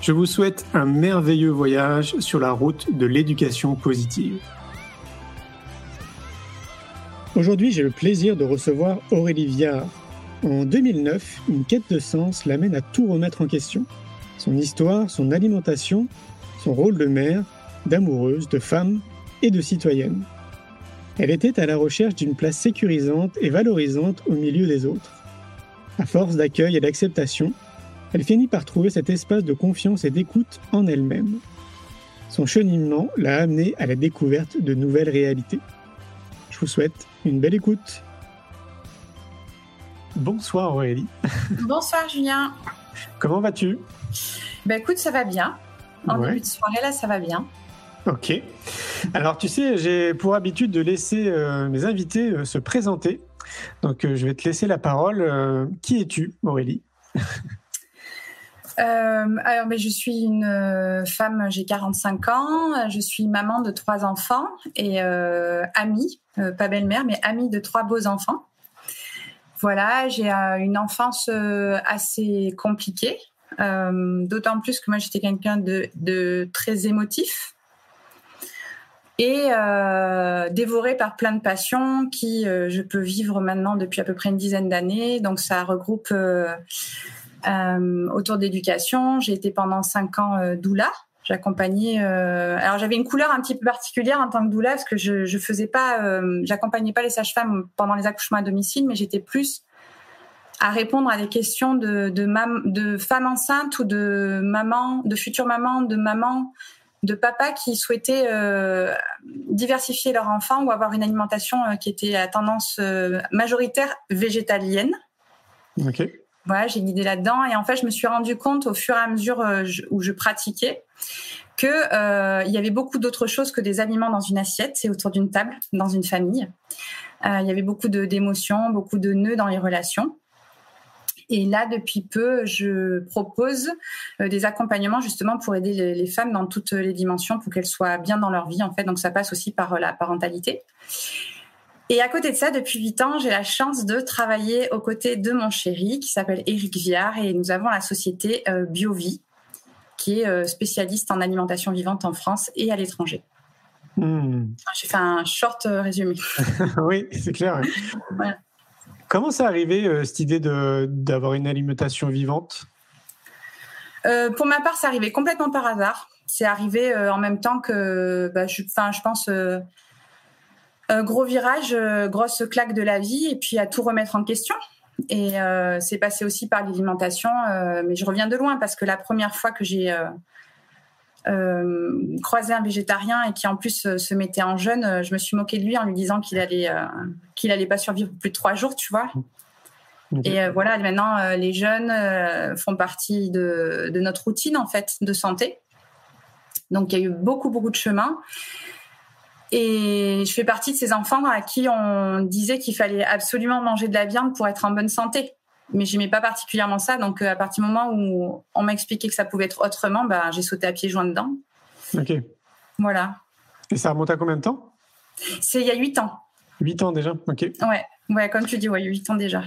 Je vous souhaite un merveilleux voyage sur la route de l'éducation positive. Aujourd'hui, j'ai le plaisir de recevoir Aurélie Viard. En 2009, une quête de sens l'amène à tout remettre en question. Son histoire, son alimentation, son rôle de mère, d'amoureuse, de femme et de citoyenne. Elle était à la recherche d'une place sécurisante et valorisante au milieu des autres. À force d'accueil et d'acceptation, elle finit par trouver cet espace de confiance et d'écoute en elle-même. Son cheminement l'a amenée à la découverte de nouvelles réalités. Je vous souhaite une belle écoute. Bonsoir Aurélie. Bonsoir Julien. Comment vas-tu? Ben écoute, ça va bien. En début de soirée là, ça va bien. Ok. Alors tu sais, j'ai pour habitude de laisser euh, mes invités euh, se présenter. Donc euh, je vais te laisser la parole. qui es-tu, Aurélie? Alors, mais je suis une femme, j'ai 45 ans, je suis maman de trois enfants et amie euh, pas belle-mère, mais amie de trois beaux enfants. Voilà, j'ai euh, une enfance euh, assez compliquée, d'autant plus que moi j'étais quelqu'un de, très émotif et dévoré par plein de passions qui je peux vivre maintenant depuis à peu près une dizaine d'années. Donc ça regroupe autour d'éducation. J'ai été pendant cinq ans doula J'accompagnais. Euh, alors j'avais une couleur un petit peu particulière en tant que doula parce que je, je faisais pas, euh, j'accompagnais pas les sages-femmes pendant les accouchements à domicile, mais j'étais plus à répondre à des questions de de, de femmes enceintes ou de mamans, de futures mamans, de mamans, de papas qui souhaitaient euh, diversifier leur enfant ou avoir une alimentation euh, qui était à tendance euh, majoritaire végétalienne. Ok voilà, j'ai guidé là-dedans. Et en fait, je me suis rendu compte au fur et à mesure euh, où je pratiquais que euh, il y avait beaucoup d'autres choses que des aliments dans une assiette et autour d'une table dans une famille. Euh, il y avait beaucoup d'émotions, beaucoup de nœuds dans les relations. Et là, depuis peu, je propose des accompagnements justement pour aider les, les, femmes dans toutes les dimensions pour qu'elles soient bien dans leur vie en fait. Donc ça passe aussi par la parentalité. Et à côté de ça, depuis huit ans, j'ai la chance de travailler aux côtés de mon chéri qui s'appelle Éric Viard et nous avons la société euh, BioVie qui est euh, spécialiste en alimentation vivante en France et à l'étranger. Hmm. J'ai fait un short euh, résumé. oui, c'est clair. Comment c'est arrivé cette idée d'avoir une alimentation vivante? Pour ma part, c'est arrivé complètement par hasard. C'est arrivé en même temps que, bah, je, je pense, gros virage, euh, grosse claque de la vie, et puis à tout remettre en question. Et euh, c'est passé aussi par l'alimentation, euh, mais je reviens de loin parce que la première fois que j'ai croisé un végétarien et qui en plus se mettait en jeûne, je me suis moquée de lui en lui disant qu'il allait qu'il allait pas survivre plus de trois jours, tu vois. Et voilà, maintenant les jeunes font partie de, de notre routine en fait de santé. Donc il y a eu beaucoup beaucoup de chemin. Et je fais partie de ces enfants à qui on disait qu'il fallait absolument manger de la viande pour être en bonne santé. Mais j'aimais pas particulièrement ça. Donc, euh, à partir du moment où on m'a expliqué que ça pouvait être autrement, bah, j'ai sauté à pieds joints dedans. Ok. Voilà. Et ça remonte à combien de temps? C'est il y a huit ans. Huit ans déjà, ok. Ouais, ouais comme tu dis, ouais, huit ans déjà.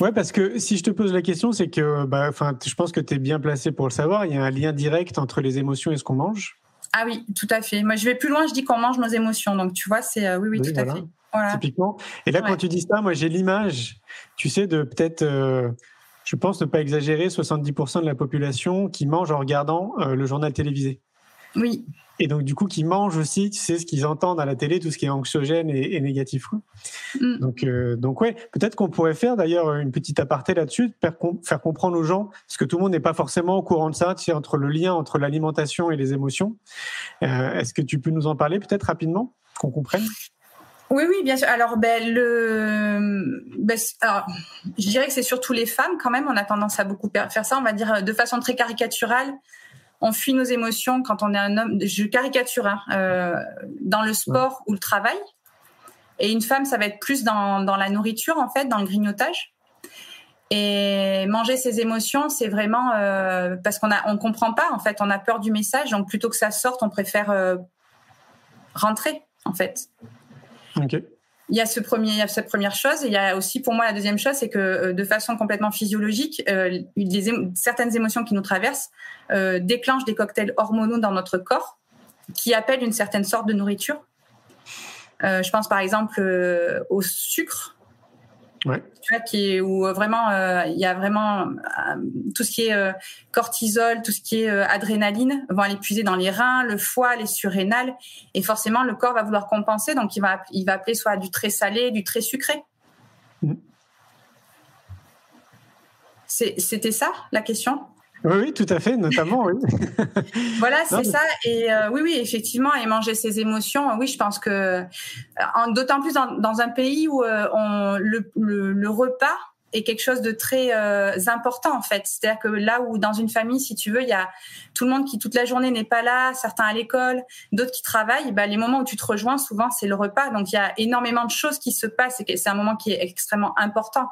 Ouais, parce que si je te pose la question, c'est que bah, je pense que tu es bien placé pour le savoir. Il y a un lien direct entre les émotions et ce qu'on mange. Ah oui, tout à fait. Moi, je vais plus loin, je dis qu'on mange nos émotions. Donc, tu vois, c'est euh, oui, oui, tout à fait. Voilà. Typiquement. Et là, quand tu dis ça, moi, j'ai l'image, tu sais, de peut-être, euh, je pense ne pas exagérer, 70% de la population qui mange en regardant euh, le journal télévisé. Oui. Et donc, du coup, qui mangent aussi, tu sais, ce qu'ils entendent à la télé, tout ce qui est anxiogène et, négatif. Mm. Donc, euh, donc, ouais, peut-être qu'on pourrait faire d'ailleurs une petite aparté là-dessus, faire, faire, comprendre aux gens, parce que tout le monde n'est pas forcément au courant de ça, tu sais, entre le lien entre l'alimentation et les émotions. Euh, est-ce que tu peux nous en parler peut-être rapidement, qu'on comprenne? Oui, oui, bien sûr. Alors, ben, le, ben, alors, je dirais que c'est surtout les femmes quand même. On a tendance à beaucoup faire ça. On va dire de façon très caricaturale on fuit nos émotions quand on est un homme. Je caricature hein, euh, dans le sport ou le travail. Et une femme, ça va être plus dans, la nourriture en fait, dans le grignotage. Et manger ses émotions, c'est vraiment euh, parce qu'on a, on comprend pas en fait, on a peur du message, donc plutôt que ça sorte, on préfère euh, rentrer en fait. Ok il y a ce premier, il y a cette première chose. Et il y a aussi pour moi la deuxième chose, c'est que euh, de façon complètement physiologique, euh, certaines émotions qui nous traversent euh, déclenchent des cocktails hormonaux dans notre corps qui appellent une certaine sorte de nourriture. je pense par exemple au sucre Ouais. Tu vois, qui est, où euh, vraiment euh, il y a vraiment euh, tout ce qui est cortisol, tout ce qui est adrénaline vont aller puiser dans les reins, le foie, les surrénales, et forcément le corps va vouloir compenser, donc il va il va appeler soit du très salé, du très sucré. Mmh. C'était ça la question? Oui, oui, tout à fait, notamment, oui. voilà, c'est ça. Et euh, oui, oui, effectivement, et manger ses émotions, oui, je pense que, euh, d'autant plus dans, un pays où euh, on, le, repas est quelque chose de très important, en fait. C'est-à-dire que là où, dans une famille, si tu veux, il y a tout le monde qui, toute la journée, n'est pas là, certains à l'école, d'autres qui travaillent, bah, les moments où tu te rejoins, souvent, c'est le repas. Donc, il y a énormément de choses qui se passent et c'est un moment qui est extrêmement important.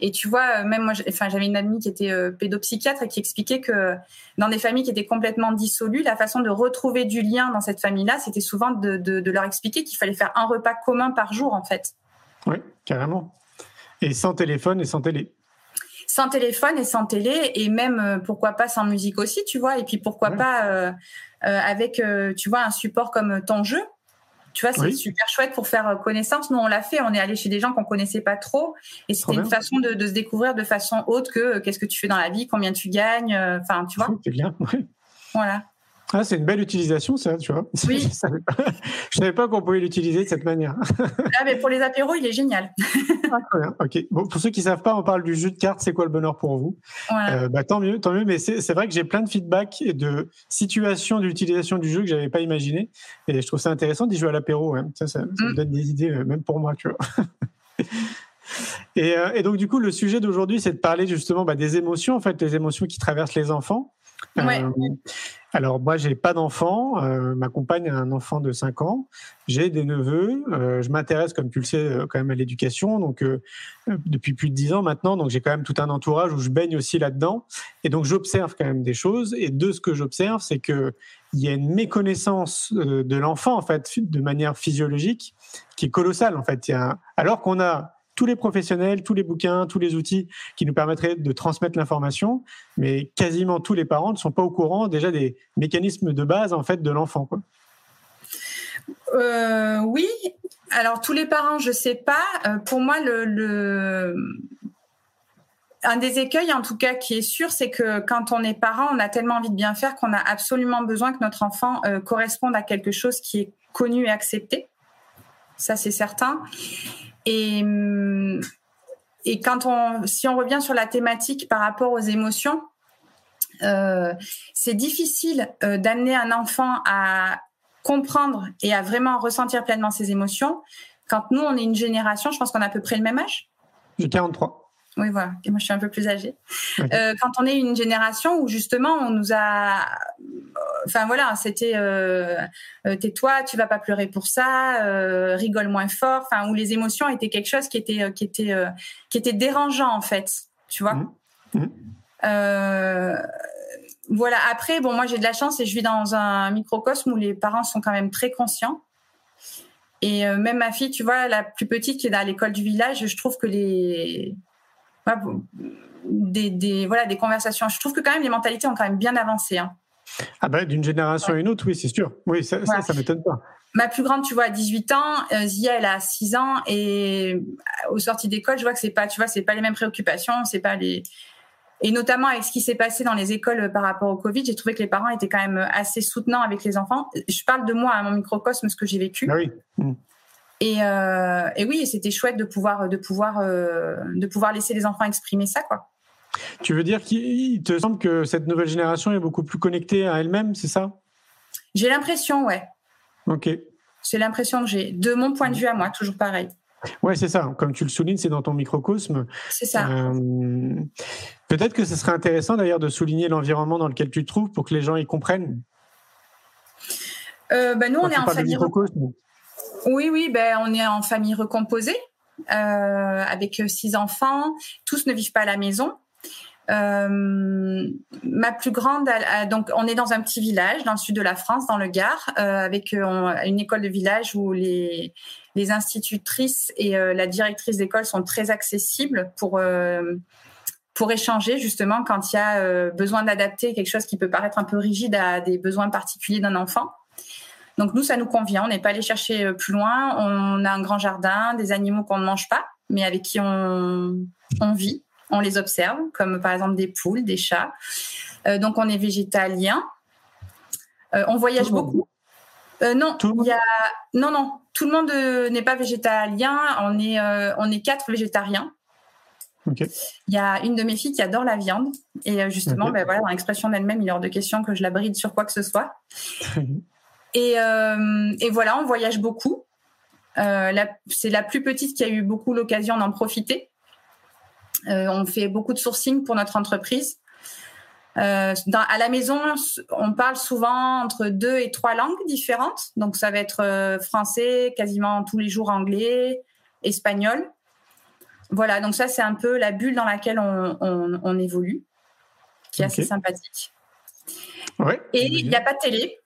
Et tu vois, euh, même moi, enfin, j'avais une amie qui était euh, pédopsychiatre et qui expliquait que dans des familles qui étaient complètement dissolues, la façon de retrouver du lien dans cette famille-là, c'était souvent de, de, leur expliquer qu'il fallait faire un repas commun par jour, en fait. Oui, carrément. Et sans téléphone et sans télé sans téléphone et sans télé et même euh, pourquoi pas sans musique aussi tu vois et puis pourquoi pas euh, avec tu vois un support comme ton jeu tu vois, c'est super chouette pour faire euh, connaissance. Nous, on l'a fait. On est allé chez des gens qu'on connaissait pas trop, et c'était une façon de, se découvrir de façon haute que euh, qu'est-ce que tu fais dans la vie, combien tu gagnes. Euh, enfin, tu vois. C'est bien. Voilà. Ah, c'est une belle utilisation, ça, tu vois. Oui. je savais pas, savais pas qu'on pouvait l'utiliser de cette manière. ah, mais pour les apéros, il est génial. ah, très bien. Ok. Bon, pour ceux qui savent pas, on parle du jeu de cartes. C'est quoi le bonheur pour vous? Euh, bah, Tant mieux, tant mieux. Mais c'est vrai que j'ai plein de feedback et de situations d'utilisation du jeu que j'avais pas imaginé. Et je trouve ça intéressant d'y jouer à l'apéro. Hein. Ça, ça, me mm. donne des idées, euh, même pour moi, tu vois. Et, euh, et, donc, du coup, le sujet d'aujourd'hui, c'est de parler justement bah, des émotions, en fait, les émotions qui traversent les enfants. Euh, alors moi, j'ai pas d'enfant. Euh, ma compagne a un enfant de 5 ans. J'ai des neveux. Euh, je m'intéresse, comme tu le sais, quand même à l'éducation. Donc depuis plus de 10 ans maintenant. Donc j'ai quand même tout un entourage où je baigne aussi là-dedans. Et donc j'observe quand même des choses. Et de ce que j'observe, c'est que il y a une méconnaissance de l'enfant en fait, de manière physiologique, qui est colossale en fait. Alors qu'on a tous les professionnels, tous les bouquins, tous les outils qui nous permettraient de transmettre l'information, mais quasiment tous les parents ne sont pas au courant déjà des mécanismes de base en fait de l'enfant. Euh, oui, alors tous les parents, je sais pas. Euh, pour moi, un des écueils, en tout cas, qui est sûr, c'est que quand on est parent, on a tellement envie de bien faire qu'on a absolument besoin que notre enfant euh, corresponde à quelque chose qui est connu et accepté. Ça, c'est certain. Et, et quand on, si on revient sur la thématique par rapport aux émotions, euh, c'est difficile euh, d'amener un enfant à comprendre et à vraiment ressentir pleinement ses émotions. Quand nous, on est une génération, je pense qu'on a à peu près le même âge. J'ai 43. Oui, voilà. Et moi, je suis un peu plus âgée. Euh, quand on est une génération où justement, on nous a, enfin voilà, c'était euh, euh, tais-toi, tu vas pas pleurer pour ça, rigole moins fort. Enfin, où les émotions étaient quelque chose qui était qui était qui était dérangeant en fait, tu vois. Mmh. Mmh. voilà. Après, bon, moi, j'ai de la chance et je vis dans un microcosme où les parents sont quand même très conscients. Et même ma fille, tu vois, la plus petite qui est dans l'école du village, je trouve que les des, voilà, des conversations. Je trouve que quand même les mentalités ont quand même bien avancé. Hein. Ah bah, d'une génération à une autre, oui, c'est sûr. Oui, ça, ça, m'étonne pas. Ma plus grande, tu vois, a 18 ans, euh, Zia, elle a 6 ans, et euh, aux sorties d'école, je vois que c'est pas, tu vois, c'est pas les mêmes préoccupations, c'est pas les. Et notamment avec ce qui s'est passé dans les écoles par rapport au Covid, j'ai trouvé que les parents étaient quand même assez soutenants avec les enfants. Je parle de moi, à mon microcosme, ce que j'ai vécu. Ah oui. Et, euh, et, oui, c'était chouette de pouvoir, de pouvoir, euh, de pouvoir laisser les enfants exprimer ça, quoi. Tu veux dire qu'il te semble que cette nouvelle génération est beaucoup plus connectée à elle-même, c'est ça? J'ai l'impression, ouais. Ok. C'est l'impression que j'ai, de mon point de vue à moi, toujours pareil. Ouais, c'est ça. Comme tu le soulignes, c'est dans ton microcosme. C'est ça. Euh, peut-être que ce serait intéressant d'ailleurs de souligner l'environnement dans lequel tu te trouves pour que les gens y comprennent. Euh, ben nous, on est en famille. Oui, oui, ben on est en famille recomposée euh, avec six enfants. Tous ne vivent pas à la maison. Euh, ma plus grande, donc on est dans un petit village dans le sud de la France, dans le Gard, euh, avec euh, une école de village où les, institutrices et euh, la directrice d'école sont très accessibles pour pour échanger justement quand il y a besoin d'adapter quelque chose qui peut paraître un peu rigide à des besoins particuliers d'un enfant. Donc nous, ça nous convient. On n'est pas allé chercher plus loin. On a un grand jardin, des animaux qu'on ne mange pas, mais avec qui on, on vit on les observe, comme par exemple des poules, des chats. Euh, donc on est végétalien. Euh, on voyage beaucoup. Euh, non, y a... non, non, tout le monde n'est pas végétalien. On est, on est quatre végétariens. Il y a une de mes filles qui adore la viande. Et justement, ben voilà, dans l'expression d'elle-même, il est hors de question que je la bride sur quoi que ce soit. Et, et, voilà, on voyage beaucoup. c'est la plus petite qui a eu beaucoup l'occasion d'en profiter. Euh, on fait beaucoup de sourcing pour notre entreprise. Euh, à la maison, on parle souvent entre deux et trois langues différentes. Donc, ça va être euh, français, quasiment tous les jours anglais, espagnol. Voilà, donc ça, c'est un peu la bulle dans laquelle on, évolue, qui est assez sympathique. et il n'y a pas de télé.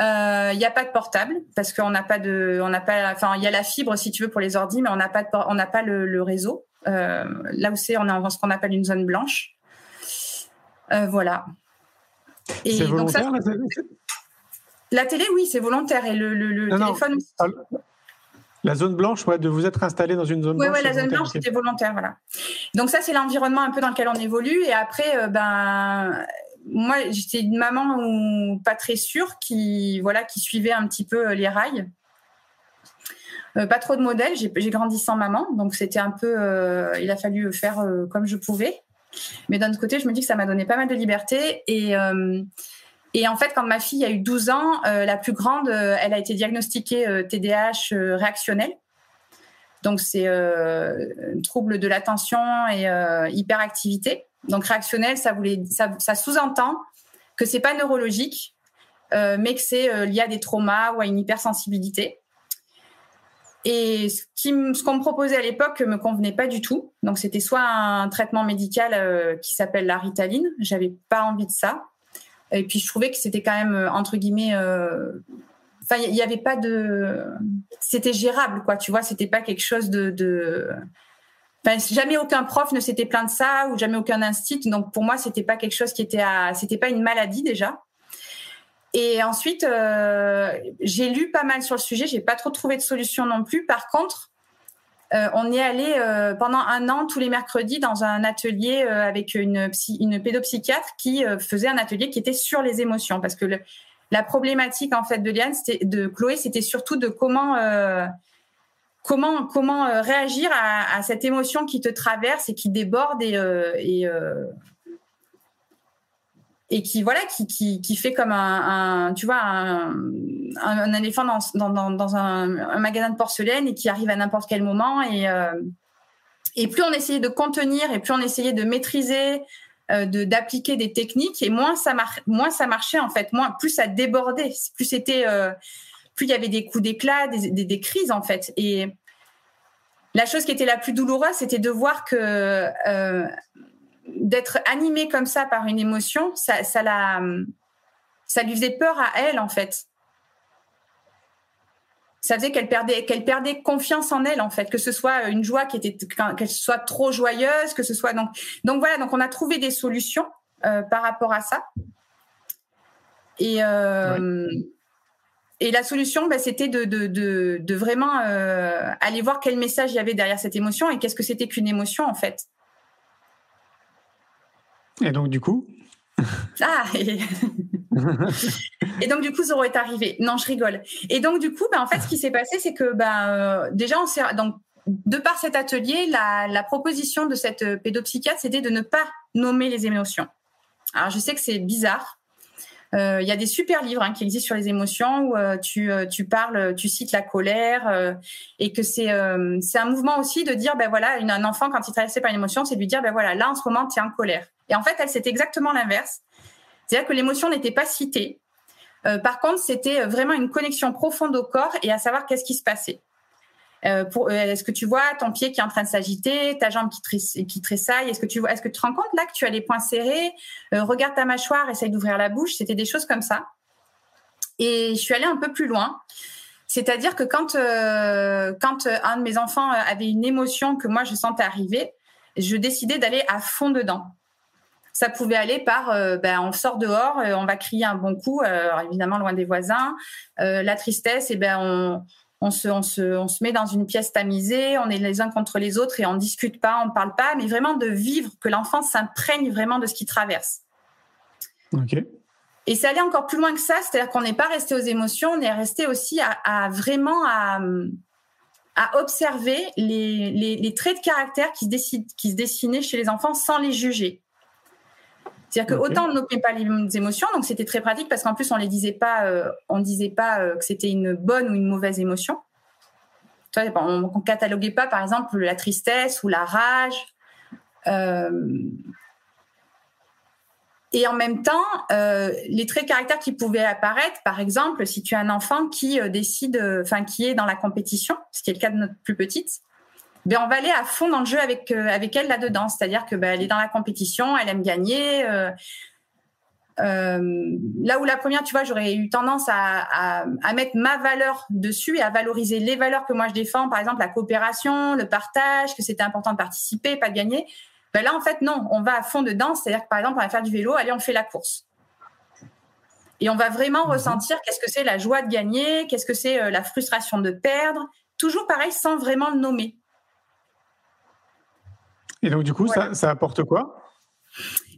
Il n'y a pas de portable parce qu'on n'a pas de, on n'a pas, enfin il y a la fibre si tu veux pour les ordi, mais on n'a pas on n'a pas le, réseau. Euh, là où c'est, on est en ce qu'on appelle une zone blanche. Euh, voilà. C'est volontaire la télé, oui, c'est volontaire et le, téléphone. Ah, la zone blanche, ouais, de vous être installé dans une zone blanche. Oui, la zone blanche, c'était volontaire, voilà. Donc ça, c'est l'environnement un peu dans lequel on évolue. Et après, euh, ben, moi, j'étais une maman ou pas très sûre qui, voilà, qui suivait un petit peu les rails. Euh, pas trop de modèles. J'ai grandi sans maman, donc c'était un peu. Euh, il a fallu faire euh, comme je pouvais. Mais d'un autre côté, je me dis que ça m'a donné pas mal de liberté. Et, et en fait, quand ma fille a eu 12 ans, la plus grande, elle a été diagnostiquée TDAH réactionnel. Donc c'est trouble de l'attention et hyperactivité. Donc réactionnel, ça ça, sous-entend que c'est pas neurologique, mais que c'est lié à des traumas ou à une hypersensibilité. Et ce qu'on me proposait à l'époque me convenait pas du tout. Donc c'était soit un traitement médical euh, qui s'appelle la Ritaline, j'avais pas envie de ça. Et puis je trouvais que c'était quand même euh, entre guillemets, euh, enfin il n'y avait pas de, c'était gérable quoi, tu vois, c'était pas quelque chose de... Jamais aucun prof ne s'était plaint de ça ou jamais aucun institut. Donc pour moi c'était pas quelque chose qui était à, c'était pas une maladie déjà. Et ensuite, euh, j'ai lu pas mal sur le sujet. J'ai pas trop trouvé de solution non plus. Par contre, euh, on est allé euh, pendant un an tous les mercredis dans un atelier avec une, psy, une pédopsychiatre qui faisait un atelier qui était sur les émotions, parce que la problématique en fait de Liane, de Chloé, c'était surtout de comment comment comment réagir à, cette émotion qui te traverse et qui déborde et, et et qui voilà qui, fait comme un, éléphant dans, dans, un, magasin de porcelaine et qui arrive à n'importe quel moment et euh, plus on essayait de contenir et plus on essayait de maîtriser euh, de d'appliquer des techniques et moins ça moins ça marchait en fait moins plus ça débordait plus c'était euh, il y avait des coups d'éclat des, des, des, crises en fait et la chose qui était la plus douloureuse c'était de voir que euh, d'être animée comme ça par une émotion, ça, ça, la, ça lui faisait peur à elle, en fait. Ça faisait qu'elle perdait, qu'elle perdait confiance en elle, en fait, que ce soit une joie qui était, qu'elle soit trop joyeuse, que ce soit donc, donc voilà, donc on a trouvé des solutions euh, par rapport à ça. Et euh, et la solution, bah, c'était de, de, de, de, vraiment euh, aller voir quel message il y avait derrière cette émotion et qu'est-ce que c'était qu'une émotion en fait. Et donc, du coup Ah et... donc, du coup, Zoro est arrivé. Non, je rigole. Et donc, du coup, ben, en fait, ce qui s'est passé, c'est que ben, déjà, on s'est. Donc, de par cet atelier, la, la proposition de cette pédopsychiatre, c'était de ne pas nommer les émotions. Alors, je sais que c'est bizarre, euh, il y a des super livres hein, qui existent sur les émotions où euh, tu, euh, tu parles, tu cites la colère et que c'est c'est un mouvement aussi de dire ben voilà une, un enfant quand il traversé par une émotion, c'est lui dire ben voilà là en ce moment tu es en colère. Et en fait elle c'est exactement l'inverse, c'est-à-dire que l'émotion n'était pas citée. par contre c'était vraiment une connexion profonde au corps et à savoir qu'est-ce qui se passait. Euh, euh, est-ce que tu vois ton pied qui est en train de s'agiter, ta jambe qui, qui tressaille? Est-ce que tu vois, est-ce que tu te rends compte là que tu as les poings serrés? Euh, Regarde ta mâchoire, essaye d'ouvrir la bouche. C'était des choses comme ça. Et je suis allée un peu plus loin. C'est-à-dire que quand, quand un de mes enfants avait une émotion que moi je sentais arriver, je décidais d'aller à fond dedans. Ça pouvait aller par, ben, on sort dehors, on va crier un bon coup, évidemment loin des voisins. la tristesse, et eh ben on, on se, on, se, on se met dans une pièce tamisée, on est les uns contre les autres et on discute pas, on parle pas, mais vraiment de vivre, que l'enfant s'imprègne vraiment de ce qu'il traverse. Et ça allait encore plus loin que ça, c'est-à-dire qu'on n'est pas resté aux émotions, on est resté aussi à, vraiment à, à observer les, les, traits de caractère qui se, qui se dessinaient chez les enfants sans les juger. C'est-à-dire que autant on n'opprimait pas les émotions, donc c'était très pratique parce qu'en plus on les disait pas, euh, on disait pas euh, que c'était une bonne ou une mauvaise émotion. on, ne cataloguait pas par exemple la tristesse ou la rage. Euh, et en même temps, les traits de caractère qui pouvaient apparaître, par exemple, si tu as un enfant qui décide, enfin qui est dans la compétition, ce qui est le cas de notre plus petite, ben on va aller à fond dans le jeu avec euh, avec elle là-dedans. C'est-à-dire que ben, elle est dans la compétition, elle aime gagner. Euh, euh, là où la première, tu vois, j'aurais eu tendance à, à, mettre ma valeur dessus et à valoriser les valeurs que moi je défends, par exemple la coopération, le partage, que c'était important de participer, pas de gagner. Ben là, en fait, non, on va à fond dedans. C'est-à-dire que par exemple, on va faire du vélo, allez, on fait la course. Et on va vraiment mhm. ressentir qu'est-ce que c'est la joie de gagner, qu'est-ce que c'est la frustration de perdre. Toujours pareil, sans vraiment le nommer. Et donc, du coup, ça, ça, apporte quoi?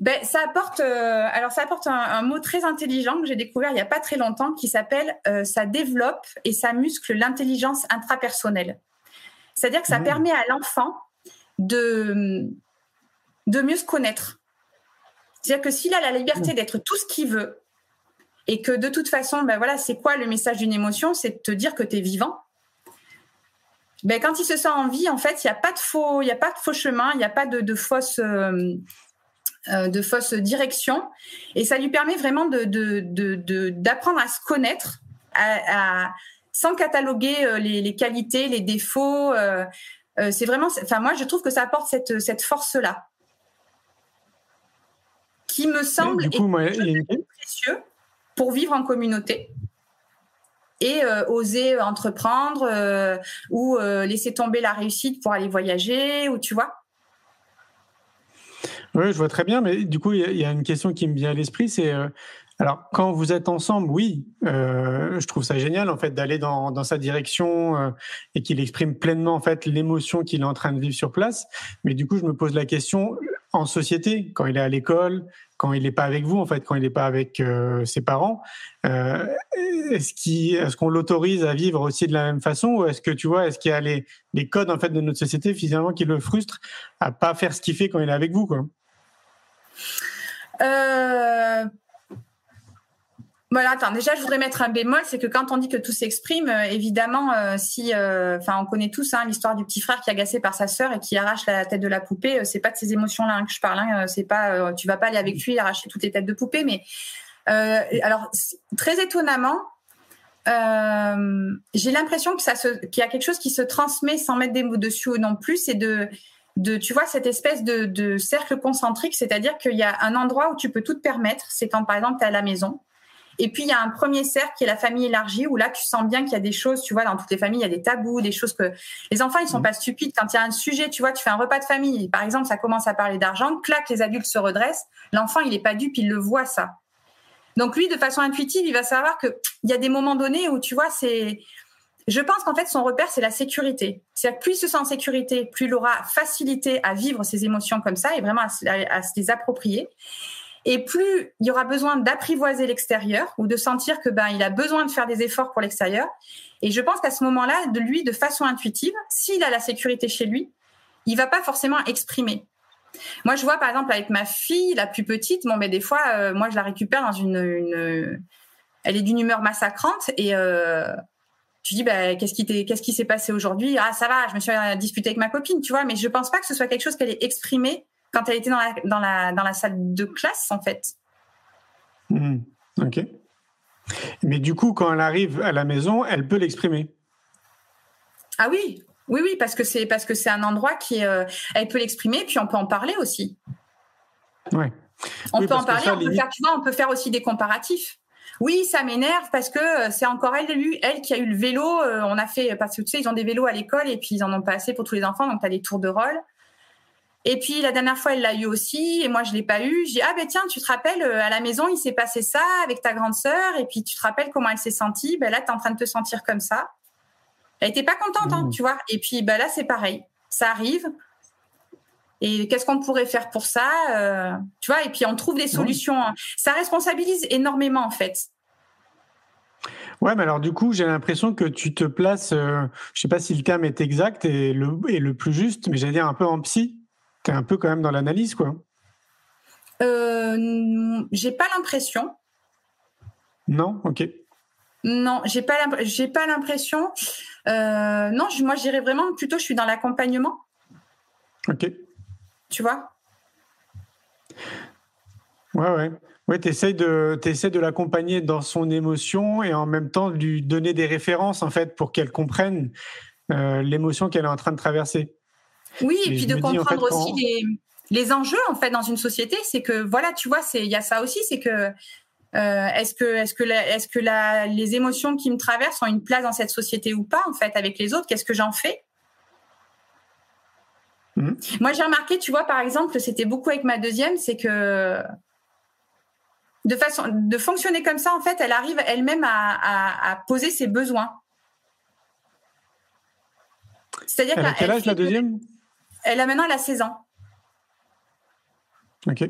Ben, ça apporte, euh, alors ça apporte un, mot très intelligent que j'ai découvert il n'y a pas très longtemps qui s'appelle euh, ça développe et ça muscle l'intelligence intrapersonnelle. C'est-à-dire que ça mmh. permet à l'enfant de, de mieux se connaître. C'est-à-dire que s'il a la liberté mmh. d'être tout ce qu'il veut et que de toute façon, ben voilà, c'est quoi le message d'une émotion? C'est de te dire que tu es vivant, ben, quand il se sent en vie, en fait, il n'y a pas de faux, il y a pas de faux chemin, il n'y a pas de, de fausse euh, euh, de fausse direction, et ça lui permet vraiment de, d'apprendre à se connaître, à, sans cataloguer euh, les, les, qualités, les défauts. c'est vraiment, enfin moi, je trouve que ça apporte cette, cette force là, qui me semble précieux pour vivre en communauté et euh, oser entreprendre euh, ou euh, laisser tomber la réussite pour aller voyager ou tu vois oui, je vois très bien, mais du coup, il y, a une question qui me vient à l'esprit, c'est alors quand vous êtes ensemble, oui, je trouve ça génial en fait d'aller dans, dans, sa direction et qu'il exprime pleinement en fait l'émotion qu'il est en train de vivre sur place. Mais du coup, je me pose la question en société, quand il est à l'école, quand il n'est pas avec vous, en fait, quand il n'est pas avec euh, ses parents, euh, est-ce qu'on l'autorise à vivre aussi de la même façon ou est-ce que tu vois, est-ce qu'il y a les, codes en fait de notre société finalement qui le frustrent à pas faire ce qu'il fait quand il est avec vous, quoi? Euh, voilà, attends, déjà, je voudrais mettre un bémol, c'est que quand on dit que tout s'exprime, euh, évidemment, euh, si, euh, enfin, on connaît tous hein, l'histoire du petit frère qui est agacé par sa sœur et qui arrache la tête de la poupée. c'est pas de ces émotions-là hein, que je parle. Hein, c'est pas, tu vas pas aller avec lui arracher toutes les têtes de poupée, mais alors très étonnamment, j'ai l'impression que ça qu'il y a quelque chose qui se transmet sans mettre des mots dessus non plus, c'est de de, tu vois, cette espèce de, de cercle concentrique, c'est-à-dire qu'il y a un endroit où tu peux tout te permettre, c'est quand par exemple tu es à la maison, et puis, il y a un premier cercle qui est la famille élargie, où là, tu sens bien qu'il y a des choses, tu vois, dans toutes les familles, il y a des tabous, des choses que les enfants, ils sont mmh. pas stupides. Quand il y a un sujet, tu vois, tu fais un repas de famille, par exemple, ça commence à parler d'argent, clac, les adultes se redressent. L'enfant, il est pas dupe, il le voit, ça. Donc, lui, de façon intuitive, il va savoir qu'il y a des moments donnés où, tu vois, c'est, Je pense qu'en fait, son repère, c'est la sécurité. C'est-à-dire plus il se sent en sécurité, plus il aura facilité à vivre ses émotions comme ça et vraiment à, se les approprier. Et plus il y aura besoin d'apprivoiser l'extérieur ou de sentir que ben il a besoin de faire des efforts pour l'extérieur. Et je pense qu'à ce moment-là, de lui, de façon intuitive, s'il a la sécurité chez lui, il va pas forcément exprimer. Moi, je vois par exemple avec ma fille, la plus petite, bon, mais des fois, euh, moi, je la récupère dans une, une, elle est d'une humeur massacrante et euh, je dis bah, qu'est-ce qui qu'est-ce qui s'est passé aujourd'hui? Ah ça va, je me suis disputée avec ma copine, tu vois, mais je pense pas que ce soit quelque chose qu'elle ait exprimé quand elle était dans la dans la dans la salle de classe en fait. Mmh. ok. Mais du coup, quand elle arrive à la maison, elle peut l'exprimer. Ah oui, oui, oui, parce que c'est parce que c'est un endroit qui euh, elle peut l'exprimer, puis on peut en parler aussi. Ouais. On peut en parler, on peut faire, tu vois, on peut faire aussi des comparatifs. Oui, ça m'énerve parce que euh, c'est encore elle, elle qui a eu le vélo. Euh, on a fait parce que tu sais, ils ont des vélos à l'école et puis ils en ont pas assez pour tous les enfants, donc tu as des tours de rôle. Et puis la dernière fois, elle l'a eu aussi, et moi je l'ai pas eu. J'ai dit ah ben tiens, tu te rappelles à la maison, il s'est passé ça avec ta grande sœur, et puis tu te rappelles comment elle s'est sentie? Ben là, tu es en train de te sentir comme ça. Elle était pas contente, hein, mmh. tu vois. Et puis bah là, c'est pareil. Ça arrive. Et qu'est-ce qu'on pourrait faire pour ça euh, Tu vois, et puis on trouve des solutions. Ça responsabilise énormément, en fait. Ouais, mais alors du coup, j'ai l'impression que tu te places, euh, je sais pas si le terme est exact et le, et le plus juste, mais j'allais dire un peu en psy. Tu es un peu quand même dans l'analyse, quoi. Euh, j'ai pas l'impression. Non, ok. Non, j'ai pas j'ai pas l'impression. Euh, non, moi je dirais vraiment plutôt je suis dans l'accompagnement. Ok. Tu vois? Ouais ouais. Ouais, tu essaies de de l'accompagner dans son émotion et en même temps de lui donner des références en fait pour qu'elle comprenne euh, l'émotion qu'elle est en train de traverser. Oui, et, puis de comprendre aussi les, les enjeux en fait dans une société, c'est que voilà, tu vois, c'est il y a ça aussi, c'est que euh, est-ce que, est-ce que, est-ce que la, les émotions qui me traversent ont une place dans cette société ou pas, en fait, avec les autres? Qu'est-ce que j'en fais? Mmh. Moi, j'ai remarqué, tu vois, par exemple, c'était beaucoup avec ma deuxième, c'est que de façon de fonctionner comme ça, en fait, elle arrive elle-même à, à, poser ses besoins. C'est-à-dire quel âge la deuxième? Elle a maintenant elle a 16 ans. Ok.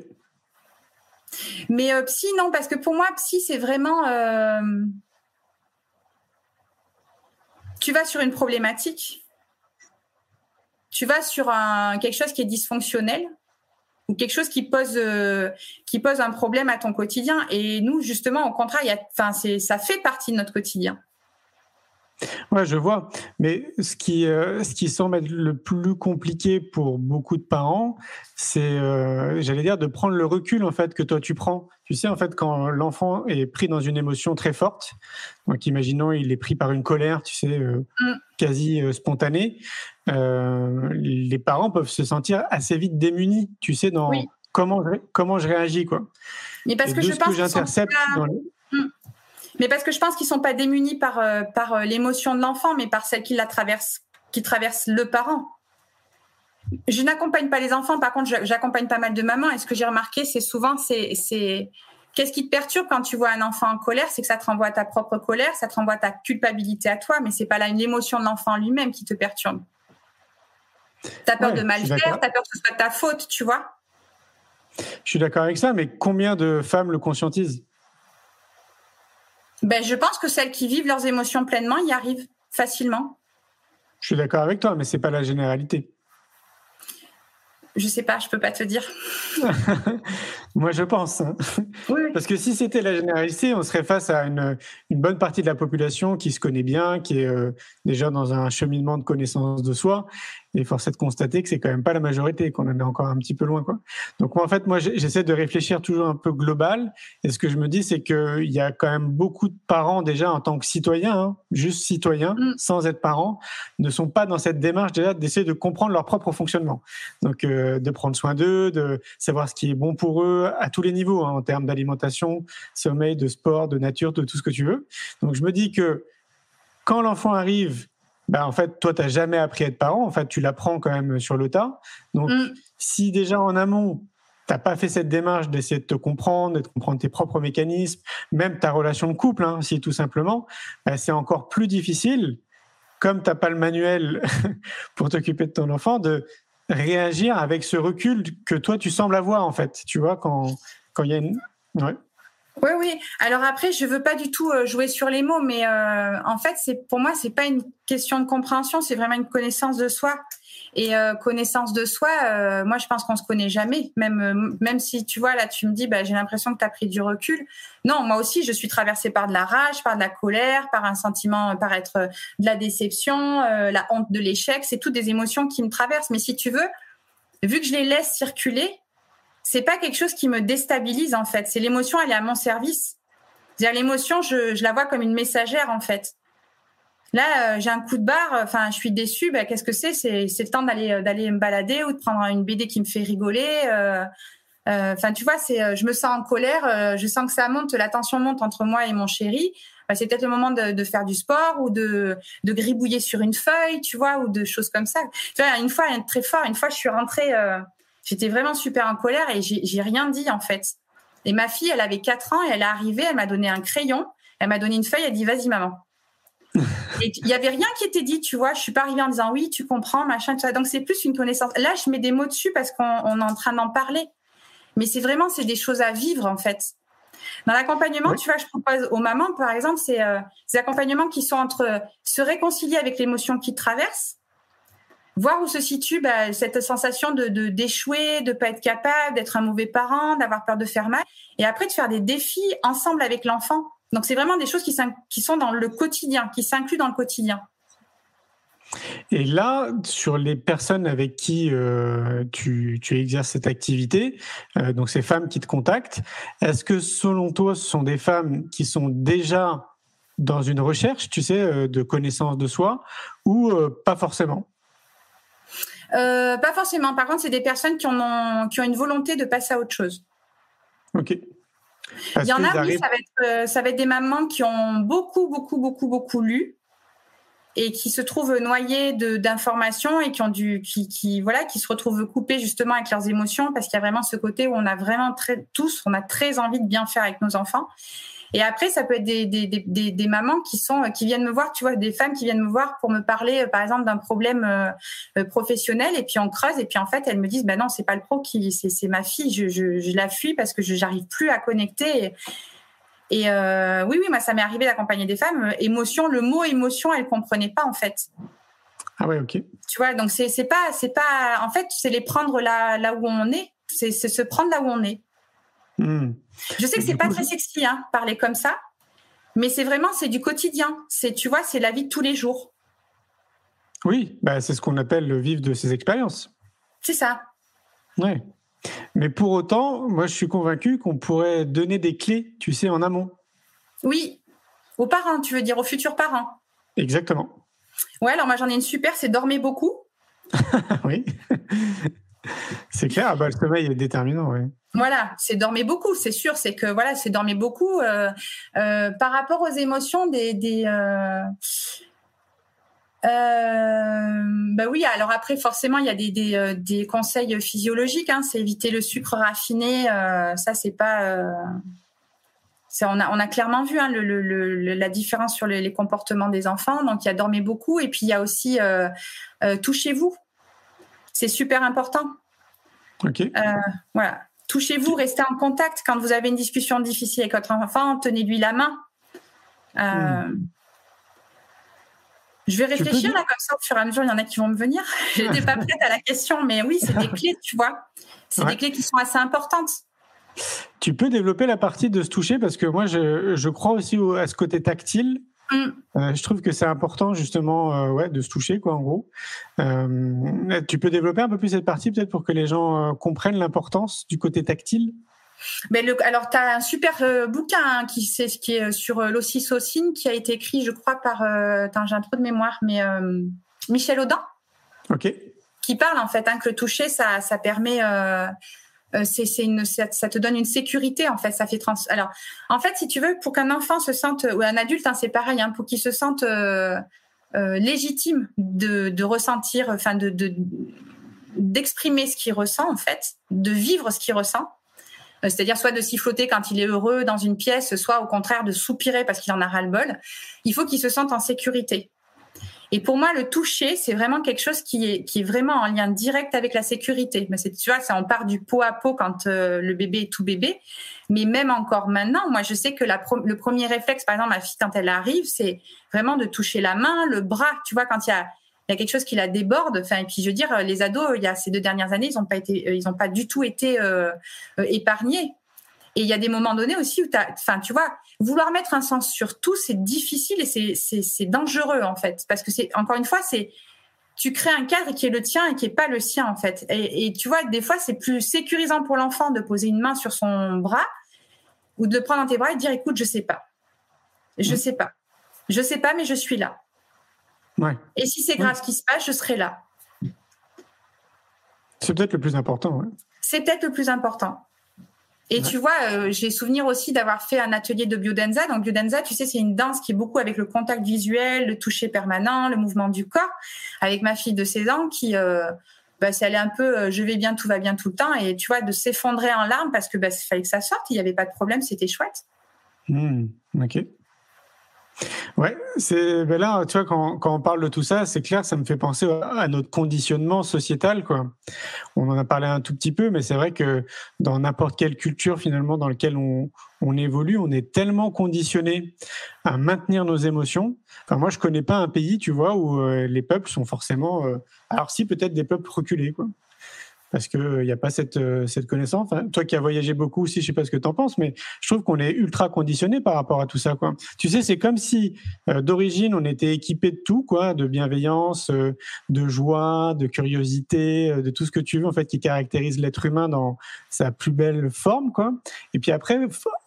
Mais euh, psy, non, parce que pour moi, psy, c'est vraiment. Euh, tu vas sur une problématique, tu vas sur un, quelque chose qui est dysfonctionnel ou quelque chose qui pose, euh, qui pose un problème à ton quotidien. Et nous, justement, au contraire, ça fait partie de notre quotidien. Ouais, je vois. Mais ce qui, euh, ce qui semble être le plus compliqué pour beaucoup de parents, c'est, euh, j'allais dire, de prendre le recul en fait que toi tu prends. Tu sais, en fait, quand l'enfant est pris dans une émotion très forte, donc imaginons il est pris par une colère, tu sais, euh, mm. quasi spontanée, les parents peuvent se sentir assez vite démunis, tu sais, dans comment je, comment je réagis quoi. Mais parce que je pense que j'intercepte dans. Mais parce que je pense qu'ils sont pas démunis par, euh, par euh, l'émotion de l'enfant, mais par celle qui la traverse, qui traverse le parent. Je n'accompagne pas les enfants, par contre, j'accompagne pas mal de mamans. Et ce que j'ai remarqué, c'est souvent, c'est, c'est qu'est-ce qui te perturbe quand tu vois un enfant en colère, c'est que ça te renvoie à ta propre colère, ça te renvoie à ta culpabilité à toi, mais c'est pas là l'émotion de l'enfant lui-même qui te perturbe. Tu as peur de mal faire, tu as peur que ce soit ta faute, tu vois? Je suis d'accord avec ça, mais combien de femmes le conscientisent? Ben, Je pense que celles qui vivent leurs émotions pleinement y arrivent facilement. Je suis d'accord avec toi, mais ce n'est pas la généralité. Je sais pas, je peux pas te dire. Moi, je pense. Hein. Parce que si c'était la généralité, on serait face à une, une, bonne partie de la population qui se connaît bien, qui est euh, déjà dans un cheminement de connaissance de soi et force est de constater que c'est quand même pas la majorité, qu'on en est encore un petit peu loin. Quoi. Donc moi, en fait, moi, j'essaie de réfléchir toujours un peu global. Et ce que je me dis, c'est qu'il y a quand même beaucoup de parents déjà en tant que citoyens, hein, juste citoyens, mm. sans être parents, ne sont pas dans cette démarche déjà d'essayer de comprendre leur propre fonctionnement. Donc euh, de prendre soin d'eux, de savoir ce qui est bon pour eux à tous les niveaux, hein, en termes d'alimentation, sommeil, de sport, de nature, de tout ce que tu veux. Donc je me dis que quand l'enfant arrive bah, en fait, toi, tu n'as jamais appris à être parent. En fait, tu l'apprends quand même sur le tas. Donc, mm. si déjà en amont, tu n'as pas fait cette démarche d'essayer de te comprendre, de comprendre tes propres mécanismes, même ta relation de couple, hein, si tout simplement, bah, c'est encore plus difficile. comme t'as pas le manuel pour t'occuper de ton enfant, de réagir avec ce recul que toi tu sembles avoir en fait. Tu vois quand quand il y a une ouais. Oui, oui. Alors après, je veux pas du tout euh, jouer sur les mots, mais euh, en fait, c'est pour moi, c'est pas une question de compréhension, c'est vraiment une connaissance de soi. Et euh, connaissance de soi, euh, moi je pense qu'on se connaît jamais. Même euh, même si tu vois là, tu me dis, bah, j'ai l'impression que tu as pris du recul. Non, moi aussi, je suis traversée par de la rage, par de la colère, par un sentiment, par être de la déception, la honte de l'échec. C'est toutes des émotions qui me traversent. Mais si tu veux, vu que je les laisse circuler, c'est pas quelque chose qui me déstabilise en fait. C'est l'émotion, elle est à mon service. C'est-à-dire l'émotion, je, la vois comme une messagère en fait. Là, euh, j'ai un coup de barre. Enfin, je suis déçue. Bah, qu'est-ce que c'est? C'est le temps d'aller euh, d'aller me balader ou de prendre une BD qui me fait rigoler. Euh, enfin, tu vois, c'est je me sens en colère. je sens que ça monte, la tension monte entre moi et mon chéri. Bah, c'est peut-être le moment de, de, faire du sport ou de, de gribouiller sur une feuille, tu vois, ou de choses comme ça. Tu vois, une fois, très fort. Une fois, je suis rentrée. J'étais vraiment super en colère et j'ai rien dit en fait. Et ma fille, elle avait 4 ans et elle est arrivée, elle m'a donné un crayon, elle m'a donné une feuille, elle dit vas-y maman. il y avait rien qui était dit, tu vois. Je suis pas arrivée en disant oui, tu comprends, machin, tout ça. Donc c'est plus une connaissance. Là, je mets des mots dessus parce qu'on est en train d'en parler. Mais c'est vraiment, c'est des choses à vivre en fait. Dans l'accompagnement, tu vois, je propose aux mamans, par exemple, c'est euh, des accompagnements qui sont entre se réconcilier avec l'émotion qui traverse, voir où se situe bah, cette sensation de d'échouer, de, pas être capable, d'être un mauvais parent, d'avoir peur de faire mal, et après de faire des défis ensemble avec l'enfant. Donc c'est vraiment des choses qui, qui sont dans le quotidien, qui s'incluent dans le quotidien. Et là, sur les personnes avec qui euh, tu, tu, exerces cette activité, euh, donc ces femmes qui te contactent, est-ce que selon toi, ce sont des femmes qui sont déjà dans une recherche, tu sais, euh, de connaissance de soi, ou pas forcément? Pas forcément. Par contre, c'est des personnes qui, ont, qui ont une volonté de passer à autre chose. Ok. Il y en a, oui, ça va, être, euh, ça va être des mamans qui ont beaucoup, beaucoup, beaucoup, beaucoup lu et qui se trouvent noyées d'informations et qui ont du, qui, qui, voilà, qui se retrouvent coupées justement avec leurs émotions parce qu'il y a vraiment ce côté où on a vraiment très, tous, on a très envie de bien faire avec nos enfants et après, ça peut être des, des, des, des, mamans qui sont qui viennent me voir, tu vois, des femmes qui viennent me voir pour me parler, euh, par exemple, d'un problème euh, euh, professionnel. Et puis on creuse. Et puis en fait, elles me disent, ben non, c'est pas le pro qui, c'est ma fille. Je, je, je, la fuis parce que je j'arrive plus à connecter. Et, euh, oui, oui, moi, ça m'est arrivé d'accompagner des femmes. Émotion, le mot émotion, elles comprenaient pas en fait. Ah ouais, ok. Tu vois, donc c'est c'est pas c'est pas en fait c'est les prendre là là où on est. C'est se prendre là où on est. Hmm. Je sais que c'est pas très sexy, hein, parler comme ça, mais c'est vraiment c'est du quotidien. C'est tu vois, c'est la vie de tous les jours. Oui, bah c'est ce qu'on appelle le vivre de ses expériences. C'est ça. Ouais. Mais pour autant, moi je suis convaincu qu'on pourrait donner des clés, tu sais, en amont. Oui, aux parents, tu veux dire aux futurs parents. Exactement. Ouais, alors moi j'en ai une super, c'est dormez beaucoup. oui. c'est clair, ah bah, le sommeil est déterminant, oui. Voilà, c'est dormir beaucoup, c'est sûr. C'est que voilà, c'est dormir beaucoup euh, euh, par rapport aux émotions des. des euh, bah oui, alors après forcément il y a des, des, des conseils physiologiques. Hein, c'est éviter le sucre raffiné. ça c'est pas. on, a, on a clairement vu hein, le, le, la différence sur les, les, comportements des enfants. Donc il y a dormir beaucoup et puis il y a aussi touchez-vous. C'est super important. Ok. voilà touchez-vous, restez en contact. Quand vous avez une discussion difficile avec votre enfant, tenez-lui la main. Euh. Je vais réfléchir là comme ça au fur et à mesure. Il y en a qui vont me venir. Je n'étais pas prête à la question, mais oui, c'est des clés, tu vois. C'est des clés qui sont assez importantes. Tu peux développer la partie de se toucher parce que moi, je, je crois aussi à ce côté tactile. Mm. Euh, je trouve que c'est important justement euh, ouais, de se toucher, quoi, en gros. Euh, tu peux développer un peu plus cette partie peut-être pour que les gens comprennent l'importance du côté tactile? Mais le, alors, tu as un super bouquin hein, qui, est, qui est sur l'ocytocine qui a été écrit, je crois, par. j'ai un trou de mémoire, mais Michel Audin. OK. Qui parle, en fait, hein, que le toucher, ça, ça permet euh, c'est une ça, te donne une sécurité en fait ça fait trans alors en fait si tu veux pour qu'un enfant se sente ou un adulte hein, c'est pareil hein, pour qu'il se sente euh, euh, légitime de, de ressentir enfin de d'exprimer ce qu'il ressent en fait de vivre ce qu'il ressent c'est-à-dire soit de siffloter quand il est heureux dans une pièce, soit au contraire de soupirer parce qu'il en a ras-le-bol. Il faut qu'il se sente en sécurité. Et pour moi, le toucher, c'est vraiment quelque chose qui est, qui est vraiment en lien direct avec la sécurité. Tu vois, ça, on part du pot à pot quand euh, le bébé est tout bébé. Mais même encore maintenant, moi, je sais que le premier réflexe, par exemple, ma fille, quand elle arrive, c'est vraiment de toucher la main, le bras. Tu vois, quand il y a, y a quelque chose qui la déborde. Enfin, et puis, je veux dire, les ados, il y a ces deux dernières années, ils n'ont pas été, euh, ils ont pas du tout été euh, épargnés. Et il y a des moments donnés aussi où tu enfin, tu vois, vouloir mettre un sens sur tout, c'est difficile et c'est dangereux, en fait. Parce que c'est, encore une fois, c'est, tu crées un cadre qui est le tien et qui est pas le sien, en fait. Et, tu vois, des fois, c'est plus sécurisant pour l'enfant de poser une main sur son bras ou de le prendre dans tes bras et de dire, écoute, je sais pas. Je sais pas. Je sais pas, mais je suis là. Ouais. Et si c'est grave ce qui se passe, je serai là. C'est peut-être le plus important. Ouais. C'est peut-être le plus important. Et tu vois, euh, j'ai souvenir aussi d'avoir fait un atelier de biodanza. Donc biodanza, tu sais, c'est une danse qui est beaucoup avec le contact visuel, le toucher permanent, le mouvement du corps. Avec ma fille de 16 ans qui, euh, bah, c'est allé un peu, euh, je vais bien, tout va bien tout le temps. Et tu vois, de s'effondrer en larmes parce que bah, fallait que ça sorte. Il n'y avait pas de problème, c'était chouette. Mmh, ok. Ouais, c'est ben là, tu vois, quand, on parle de tout ça, c'est clair, ça me fait penser à notre conditionnement sociétal, quoi. On en a parlé un tout petit peu, mais c'est vrai que dans n'importe quelle culture finalement dans laquelle on, on, évolue, on est tellement conditionné à maintenir nos émotions. Enfin, moi, je connais pas un pays, tu vois, où euh, les peuples sont forcément, euh, alors si peut-être des peuples reculés, quoi parce qu'il n'y a pas cette, euh, cette connaissance. toi qui as voyagé beaucoup aussi, je sais pas ce que tu en penses, mais je trouve qu'on est ultra conditionné par rapport à tout ça. Quoi. Tu sais, c'est comme si euh, d'origine, on était équipé de tout, quoi, de bienveillance, euh, de joie, de curiosité, de tout ce que tu veux, en fait, qui caractérise l'être humain dans sa plus belle forme. Quoi. Et puis après,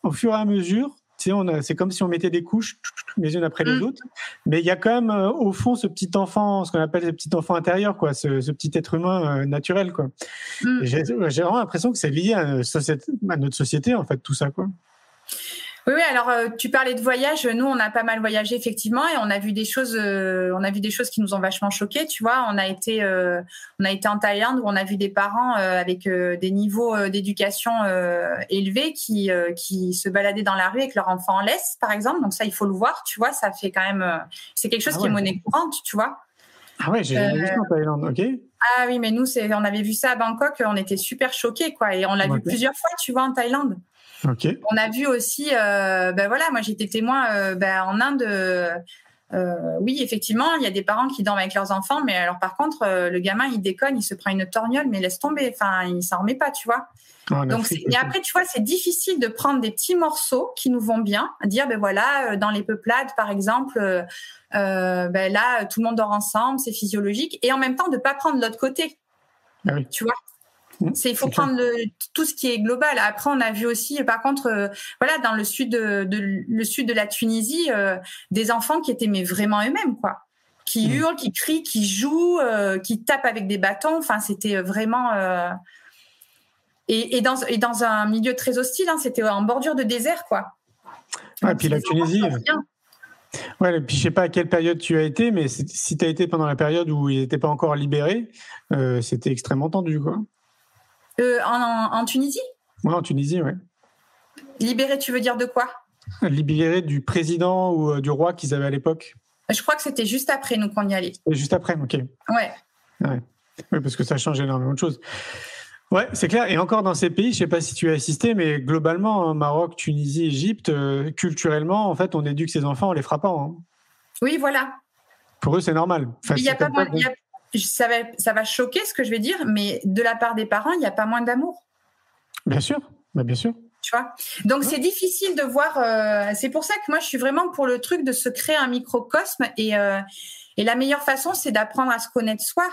au fur et à mesure, c'est comme si on mettait des couches les unes après les mm. autres. Mais il y a quand même euh, au fond ce petit enfant, ce qu'on appelle le petit enfant intérieur, quoi, ce, petit être humain euh, naturel, quoi. Mm. J'ai vraiment l'impression que c'est lié à, à, notre société, en fait, tout ça, quoi. Oui, oui. Alors, euh, tu parlais de voyage. Nous, on a pas mal voyagé effectivement, et on a vu des choses. Euh, on a vu des choses qui nous ont vachement choqués. Tu vois, on a été, euh, on a été en Thaïlande où on a vu des parents avec des niveaux d'éducation élevés qui qui se baladaient dans la rue avec leur enfant en laisse, par exemple. Donc ça, il faut le voir. Tu vois, ça fait quand même. c'est quelque chose ah qui est monnaie courante. Tu vois. Ah ouais, j'ai vu ça en Thaïlande. Ok. Ah oui, mais nous, c'est, on avait vu ça à Bangkok. On était super choqués, quoi, et on l'a vu plusieurs fois. Tu vois, en Thaïlande. On a vu aussi, euh, ben voilà, moi j'étais témoin euh, ben, en Inde. Euh, oui, effectivement, il y a des parents qui dorment avec leurs enfants, mais alors par contre, le gamin il déconne, il se prend une torgnole, mais laisse tomber. Enfin, il s'en remet pas, tu vois. Ah, Donc, et après, tu vois, c'est difficile de prendre des petits morceaux qui nous vont bien, dire ben voilà, dans les peuplades, par exemple, ben là, tout le monde dort ensemble, c'est physiologique, et en même temps de pas prendre l'autre côté. Ah tu vois c'est il faut prendre tout ce qui est global. Après, on a vu aussi, par contre, euh, voilà, dans le sud de, le sud de la Tunisie, euh, des enfants qui étaient mais vraiment eux-mêmes, quoi, qui mmh. hurlent, qui crient, qui jouent, euh, qui tapent avec des bâtons. Enfin, c'était vraiment et, dans et dans un milieu très hostile. Hein, c'était en bordure de désert, quoi. et puis la Tunisie. Ouais, et puis je sais pas à quelle période tu as été, mais si tu as été pendant la période où ils n'étaient pas encore libérés, c'était extrêmement tendu, quoi. Euh, en, Tunisie Oui, en Tunisie, oui. Libéré, tu veux dire de quoi? Libéré du président ou euh, du roi qu'ils avaient à l'époque Je crois que c'était juste après, nous, qu'on y allait. juste après, ok. Ouais. Oui, parce que ça change énormément de choses. Ouais, c'est clair. Et encore dans ces pays, je sais pas si tu as assisté, mais globalement, hein, Maroc, Tunisie, Égypte, euh, culturellement, en fait, on éduque ses enfants en les frappant. Hein. Oui, voilà. Pour eux, c'est normal. il y a pas, ça va, ça va choquer ce que je vais dire, mais de la part des parents, il n'y a pas moins d'amour. Bien sûr, bah, bien sûr. Tu vois? Donc c'est difficile de voir. Euh, c'est pour ça que moi je suis vraiment pour le truc de se créer un microcosme et euh, et la meilleure façon, c'est d'apprendre à se connaître soi.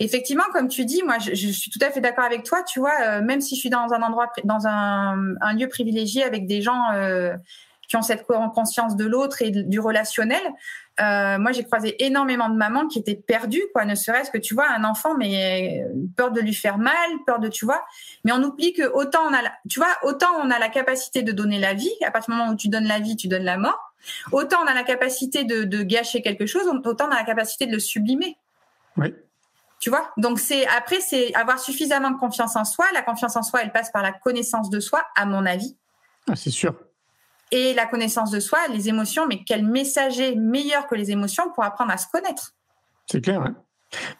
Effectivement, comme tu dis, moi, je, suis tout à fait d'accord avec toi. Tu vois, euh, même si je suis dans un endroit, dans un, un lieu privilégié avec des gens qui ont cette conscience de l'autre et du relationnel. Euh, moi, j'ai croisé énormément de mamans qui étaient perdues, quoi. Ne serait-ce que tu vois un enfant, mais euh, peur de lui faire mal, peur de, tu vois. Mais on oublie que autant on a, la, tu vois, autant on a la capacité de donner la vie. À partir du moment où tu donnes la vie, tu donnes la mort. Autant on a la capacité de, de gâcher quelque chose, autant on a la capacité de le sublimer. Oui. Tu vois? Donc c'est après c'est avoir suffisamment de confiance en soi. La confiance en soi, elle passe par la connaissance de soi, à mon avis. Ah, c'est sûr et la connaissance de soi, les émotions, mais quel messager meilleur que les émotions pour apprendre à se connaître C'est clair.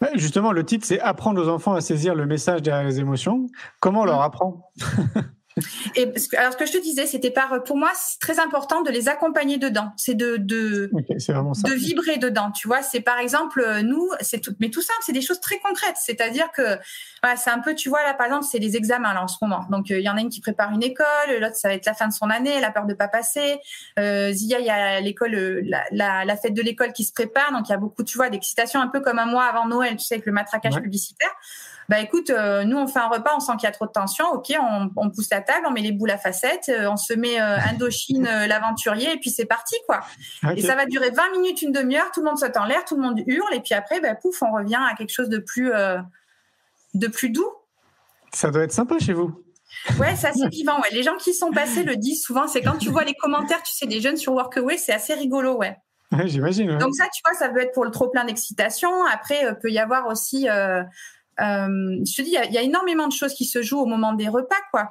Bah, justement, le titre, c'est Apprendre aux enfants à saisir le message derrière les émotions. Comment on leur apprend? Et alors, ce que je te disais, c'était par, pour moi, c'est très important de les accompagner dedans. C'est de, de, de vibrer dedans. Tu vois, c'est par exemple, nous, c'est tout, mais tout simple, c'est des choses très concrètes. C'est-à-dire que, voilà, c'est un peu, tu vois, là, par exemple, c'est les examens, là, en ce moment. Donc, euh, il y en a une qui prépare une école, l'autre, ça va être la fin de son année, elle a peur de pas passer. Euh, Zia, il y a l'école, euh, la, la, la, fête de l'école qui se prépare. Donc, il y a beaucoup, tu vois, d'excitation, un peu comme un mois avant Noël, tu sais, avec le matraquage publicitaire bah écoute, euh, nous on fait un repas, on sent qu'il y a trop de tension, ok, on, on, pousse la table, on met les boules à facettes, euh, on se met euh, Indochine, l'aventurier, et puis c'est parti quoi. Et ça va durer 20 minutes, une demi-heure, tout le monde saute en l'air, tout le monde hurle, et puis après, bah, pouf, on revient à quelque chose de plus, de plus doux. Ça doit être sympa chez vous. Ouais, c'est assez vivant. Ouais. Les gens qui sont passés le disent souvent. C'est quand tu vois les commentaires, tu sais, des jeunes sur Workaway, c'est assez rigolo, ouais. ouais J'imagine. Donc ça, tu vois, ça peut être pour le trop plein d'excitation. Après, peut y avoir aussi euh, je te dis, il y, a énormément de choses qui se jouent au moment des repas, quoi.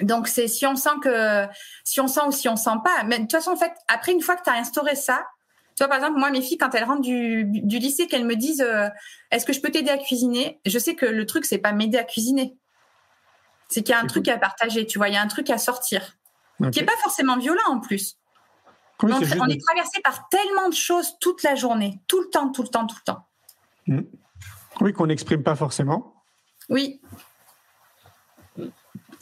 Donc c'est si on sent que si on sent ou si on sent pas. Mais de toute façon, en fait, après une fois que tu as instauré ça, tu vois par exemple moi mes filles quand elles rentrent du, du lycée qu'elles me disent euh, est-ce que je peux t'aider à cuisiner? Je sais que le truc c'est pas m'aider à cuisiner. C'est qu'il y a un truc à partager, tu vois, il y a un truc à sortir. Qui est pas forcément violent en plus. on, est, traversé par tellement de choses toute la journée, tout le temps, tout le temps, tout le temps. Mm. Oui, qu'on n'exprime pas forcément. Oui.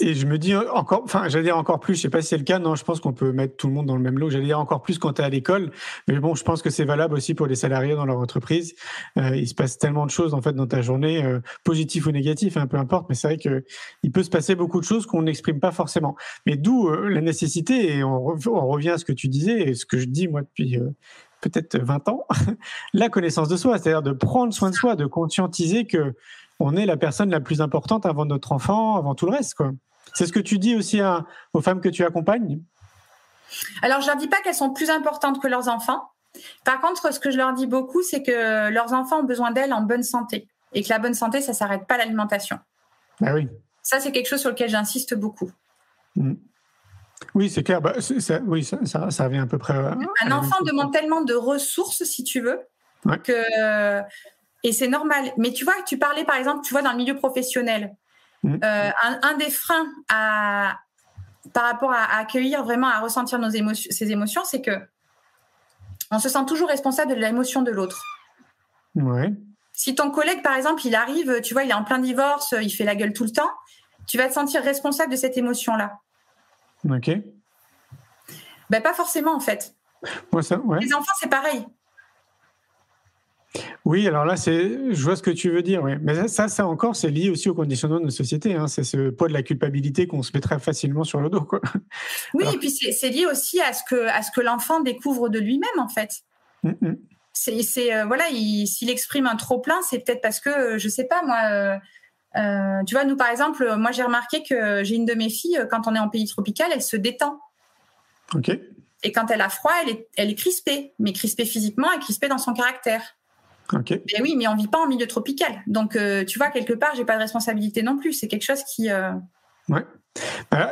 Et je me dis encore, enfin, j'allais dire encore plus, je sais pas si c'est le cas, non, je pense qu'on peut mettre tout le monde dans le même lot. J'allais dire encore plus quand tu es à l'école, mais bon, je pense que c'est valable aussi pour les salariés dans leur entreprise. Euh, il se passe tellement de choses en fait dans ta journée, euh, positif ou négatif, hein, peu importe, mais c'est vrai que il peut se passer beaucoup de choses qu'on n'exprime pas forcément. Mais d'où euh, la nécessité, et on, on, revient à ce que tu disais et ce que je dis moi depuis peut-être 20 ans, la connaissance de soi, c'est-à-dire de prendre soin de soi, de conscientiser que on est la personne la plus importante avant notre enfant, avant tout le reste. Quoi. C'est ce que tu dis aussi aux femmes que tu accompagnes? Alors, je leur dis pas qu'elles sont plus importantes que leurs enfants. Par contre, ce que je leur dis beaucoup, c'est que leurs enfants ont besoin d'elles en bonne santé. Et que la bonne santé, ça s'arrête pas à l'alimentation. Bah oui. Ça, c'est quelque chose sur lequel j'insiste beaucoup. Mmh. Oui, c'est clair. Bah, oui, ça, ça, revient à peu près. un enfant demande tellement de ressources, si tu veux, que et c'est normal. Mais tu vois, tu parlais par exemple, tu vois, dans le milieu professionnel, mmh. euh, un, des freins à, par rapport à, accueillir vraiment, à ressentir nos émotions, ces émotions, c'est que on se sent toujours responsable de l'émotion de l'autre. Ouais. Si ton collègue, par exemple, il arrive, tu vois, il est en plein divorce, il fait la gueule tout le temps, tu vas te sentir responsable de cette émotion-là. Ok. Ben, pas forcément, en fait. Les enfants, c'est pareil. Oui, alors là, c'est, je vois ce que tu veux dire. Oui. Mais ça, ça encore, c'est lié aussi au conditionnement de nos sociétés. Hein. C'est ce poids de la culpabilité qu'on se met très facilement sur le dos. Quoi. Oui, et puis c'est, lié aussi à ce que, à ce que l'enfant découvre de lui-même, en fait. Mm, mm. C'est, euh, voilà, s'il exprime un trop plein, c'est peut-être parce que, euh, je sais pas moi. Euh, euh, tu vois, nous par exemple, moi j'ai remarqué que j'ai une de mes filles, quand on est en pays tropical, elle se détend. Ok. Et quand elle a froid, elle est, elle est crispée, mais crispée physiquement et crispée dans son caractère. Ok. Et oui, mais on vit pas en milieu tropical. Donc, euh, tu vois, quelque part, j'ai pas de responsabilité non plus. C'est quelque chose qui. Euh... Ouais.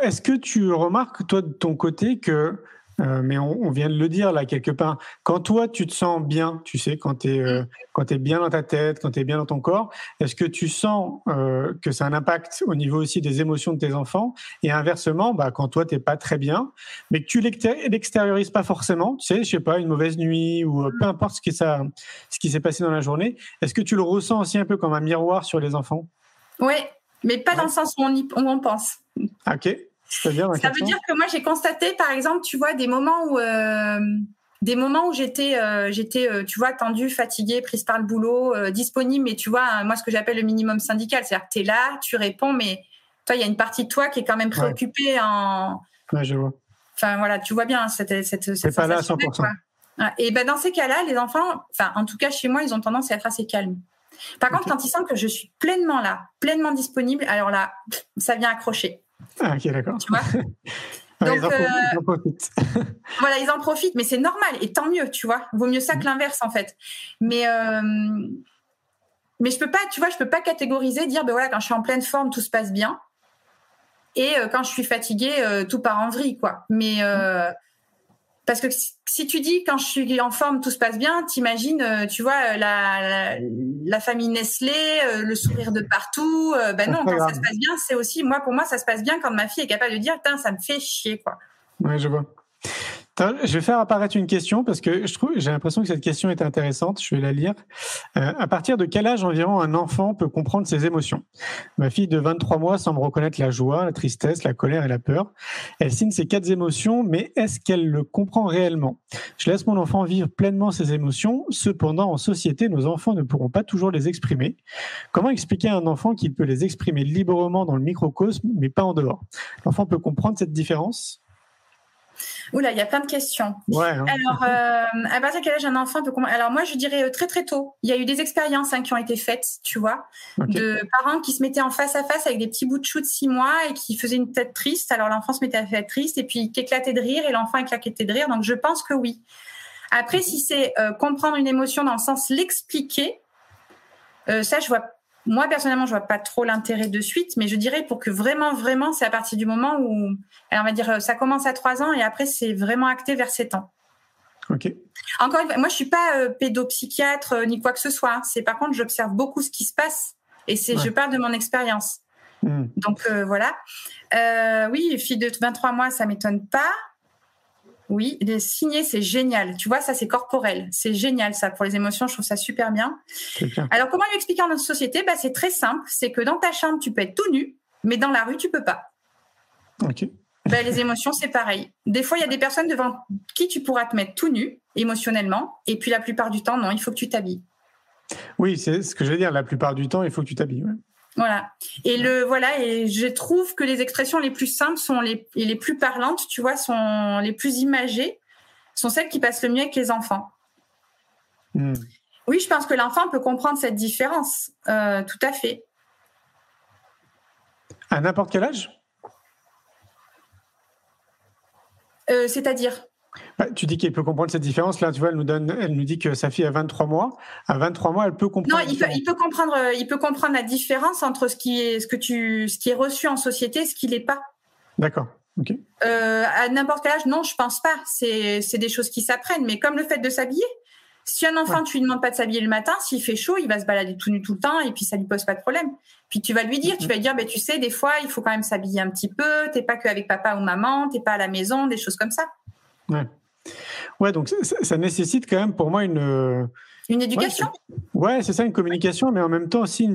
Est-ce que tu remarques, toi, de ton côté, que euh, mais on, vient de le dire là quelque part. Quand toi, tu te sens bien, tu sais, quand tu es, euh, es bien dans ta tête, quand tu es bien dans ton corps, est-ce que tu sens euh, que ça a un impact au niveau aussi des émotions de tes enfants? Et inversement, bah, quand toi, tu pas très bien, mais que tu l'extériorises pas forcément, tu sais, je sais pas, une mauvaise nuit ou peu importe ce qui, ça, ce qui s'est passé dans la journée, est-ce que tu le ressens aussi un peu comme un miroir sur les enfants? Oui, mais pas dans le sens où on, y, on pense. Ok. Ça veut dire que moi j'ai constaté, par exemple, tu vois, des moments où euh, des moments où j'étais, euh, j'étais, euh, tu vois, tendue, fatiguée, prise par le boulot, disponible, mais tu vois, moi ce que j'appelle le minimum syndical, c'est-à-dire que tu es là, tu réponds, mais toi, il y a une partie de toi qui est quand même préoccupée en. Ouais, je vois. Enfin voilà, tu vois bien cette cette. cette pas là à 100%. Et ben dans ces cas-là, les enfants, enfin en tout cas chez moi, ils ont tendance à être assez calmes. Par contre, quand ils sentent que je suis pleinement là, pleinement disponible, alors là, ça vient accrocher. Ah, ok, d'accord. Tu vois Donc, euh, ils en, profitent. voilà, ils en profitent, mais c'est normal et tant mieux, tu vois. Vaut mieux ça que mm. l'inverse en fait. Mais euh, mais je peux pas, tu vois, je peux pas catégoriser, dire ben voilà, quand je suis en pleine forme, tout se passe bien, et euh, quand je suis fatiguée, tout part en vrille, quoi. Mais Parce que si tu dis quand je suis en forme tout se passe bien, t'imagines, euh, tu vois la, la, famille Nestlé, euh, le sourire de partout. ben non, quand ça se passe bien, c'est aussi moi pour moi ça se passe bien quand ma fille est capable de dire, putain ça me fait chier quoi. Ouais, je vois. Je vais faire apparaître une question parce que je trouve, j'ai l'impression que cette question est intéressante. Je vais la lire. Euh, à partir de quel âge environ un enfant peut comprendre ses émotions? Ma fille de 23 mois semble reconnaître la joie, la tristesse, la colère et la peur. Elle signe ces quatre émotions, mais est-ce qu'elle le comprend réellement? Je laisse mon enfant vivre pleinement ses émotions. Cependant, en société, nos enfants ne pourront pas toujours les exprimer. Comment expliquer à un enfant qu'il peut les exprimer librement dans le microcosme, mais pas en dehors? L'enfant peut comprendre cette différence? Oula, il y a plein de questions. Ouais, hein. Alors, euh, à partir de quel âge un enfant peut Alors moi, je dirais euh, très très tôt. Il y a eu des expériences hein, qui ont été faites, tu vois, de parents qui se mettaient en face à face avec des petits bouts de chou de six mois et qui faisaient une tête triste. Alors l'enfant se mettait à faire triste et puis qui éclatait de rire et l'enfant éclatait de rire. Donc je pense que oui. Après, si c'est euh, comprendre une émotion dans le sens l'expliquer, ça je vois moi, personnellement, je vois pas trop l'intérêt de suite, mais je dirais pour que vraiment, vraiment, c'est à partir du moment où, alors on va dire, ça commence à 3 ans et après, c'est vraiment acté vers 7 ans. Ok. Encore une fois, moi, je suis pas euh, pédopsychiatre euh, ni quoi que ce soit. Hein. C'est par contre, j'observe beaucoup ce qui se passe et c'est, je parle de mon expérience. Hmm. Donc euh, voilà. oui, fille de 23 mois, ça m'étonne pas. Oui, les signer, c'est génial. Tu vois, ça, c'est corporel. C'est génial, ça. Pour les émotions, je trouve ça super bien. Alors, comment lui expliquer en notre société? Bah, C'est très simple. C'est que dans ta chambre, tu peux être tout nu, mais dans la rue, tu peux pas. OK. Bah, les émotions, c'est pareil. Des fois, il y a des personnes devant qui tu pourras te mettre tout nu, émotionnellement, et puis la plupart du temps, non, il faut que tu t'habilles. Oui, c'est ce que je veux dire. La plupart du temps, il faut que tu t'habilles. Voilà. Et le voilà, et je trouve que les expressions les plus simples sont les, et les plus parlantes, tu vois, sont les plus imagées, sont celles qui passent le mieux avec les enfants. Hmm. Oui, je pense que l'enfant peut comprendre cette différence, euh, tout à fait. À n'importe quel âge? Euh, C'est-à-dire? Bah, tu dis qu'il peut comprendre cette différence. Là, tu vois, elle nous donne, elle nous dit que sa fille a 23 mois. À 23 mois, elle peut comprendre. Non, il peut, il peut, comprendre, euh, il peut comprendre la différence entre ce qui est, ce que tu, ce qui est reçu en société, et ce qui l'est pas. D'accord. Ok. Euh, à n'importe quel âge, non, je pense pas. C'est, c'est des choses qui s'apprennent. Mais comme le fait de s'habiller. Si un enfant, tu lui demandes pas de s'habiller le matin, s'il fait chaud, il va se balader tout nu tout le temps et puis ça lui pose pas de problème. Puis tu vas lui dire, tu vas lui dire, ben tu sais, des fois, il faut quand même s'habiller un petit peu. T'es pas que avec papa ou maman, t'es pas à la maison, des choses comme ça. Ouais. Ouais, donc ça, nécessite quand même pour moi une. Une éducation Ouais, c'est ça, une communication, mais en même temps aussi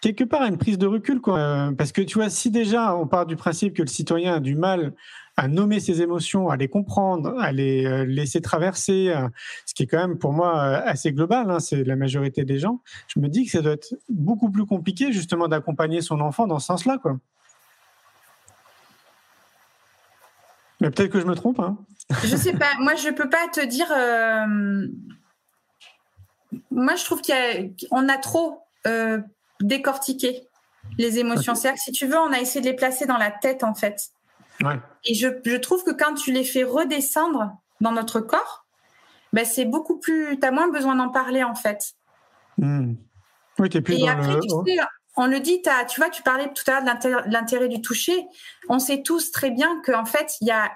quelque part une prise de recul. Quoi. Parce que tu vois, si déjà on part du principe que le citoyen a du mal à nommer ses émotions, à les comprendre, à les euh, laisser traverser, euh, ce qui est quand même pour moi euh, assez global, hein, c'est la majorité des gens, je me dis que ça doit être beaucoup plus compliqué justement d'accompagner son enfant dans ce sens-là. Quoi. Mais peut-être que je me trompe. Hein. Je sais pas. Moi, je peux pas te dire. Euh, moi, je trouve qu'on a, a, trop euh, décortiqué les émotions. C'est-à-dire que si tu veux, on a essayé de les placer dans la tête, en fait. Et je, je, trouve que quand tu les fais redescendre dans notre corps, ben c'est beaucoup plus. Tu as moins besoin d'en parler, en fait. Hmm. Oui, es plus Et dans après, le... tu sais, on le dit, tu vois, tu parlais tout à l'heure de l'intérêt du toucher. On sait tous très bien qu'en fait, il y a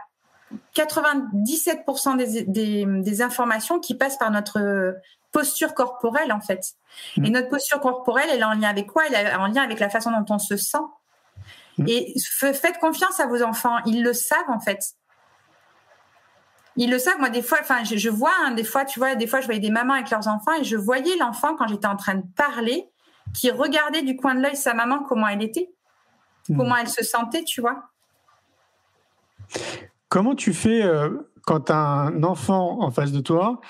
97% des, des, informations qui passent par notre posture corporelle, en fait. Mmh. Et notre posture corporelle, elle est en lien avec quoi? Elle est en lien avec la façon dont on se sent. Mmh. Et faites confiance à vos enfants. Ils le savent, en fait. Ils le savent. Moi, des fois, enfin, je, vois, hein, des fois, tu vois, des fois, je voyais des mamans avec leurs enfants et je voyais l'enfant quand j'étais en train de parler qui regardait du coin de l'œil sa maman comment elle était, mmh. comment elle se sentait, tu vois. Comment tu fais euh, quand un enfant en face de toi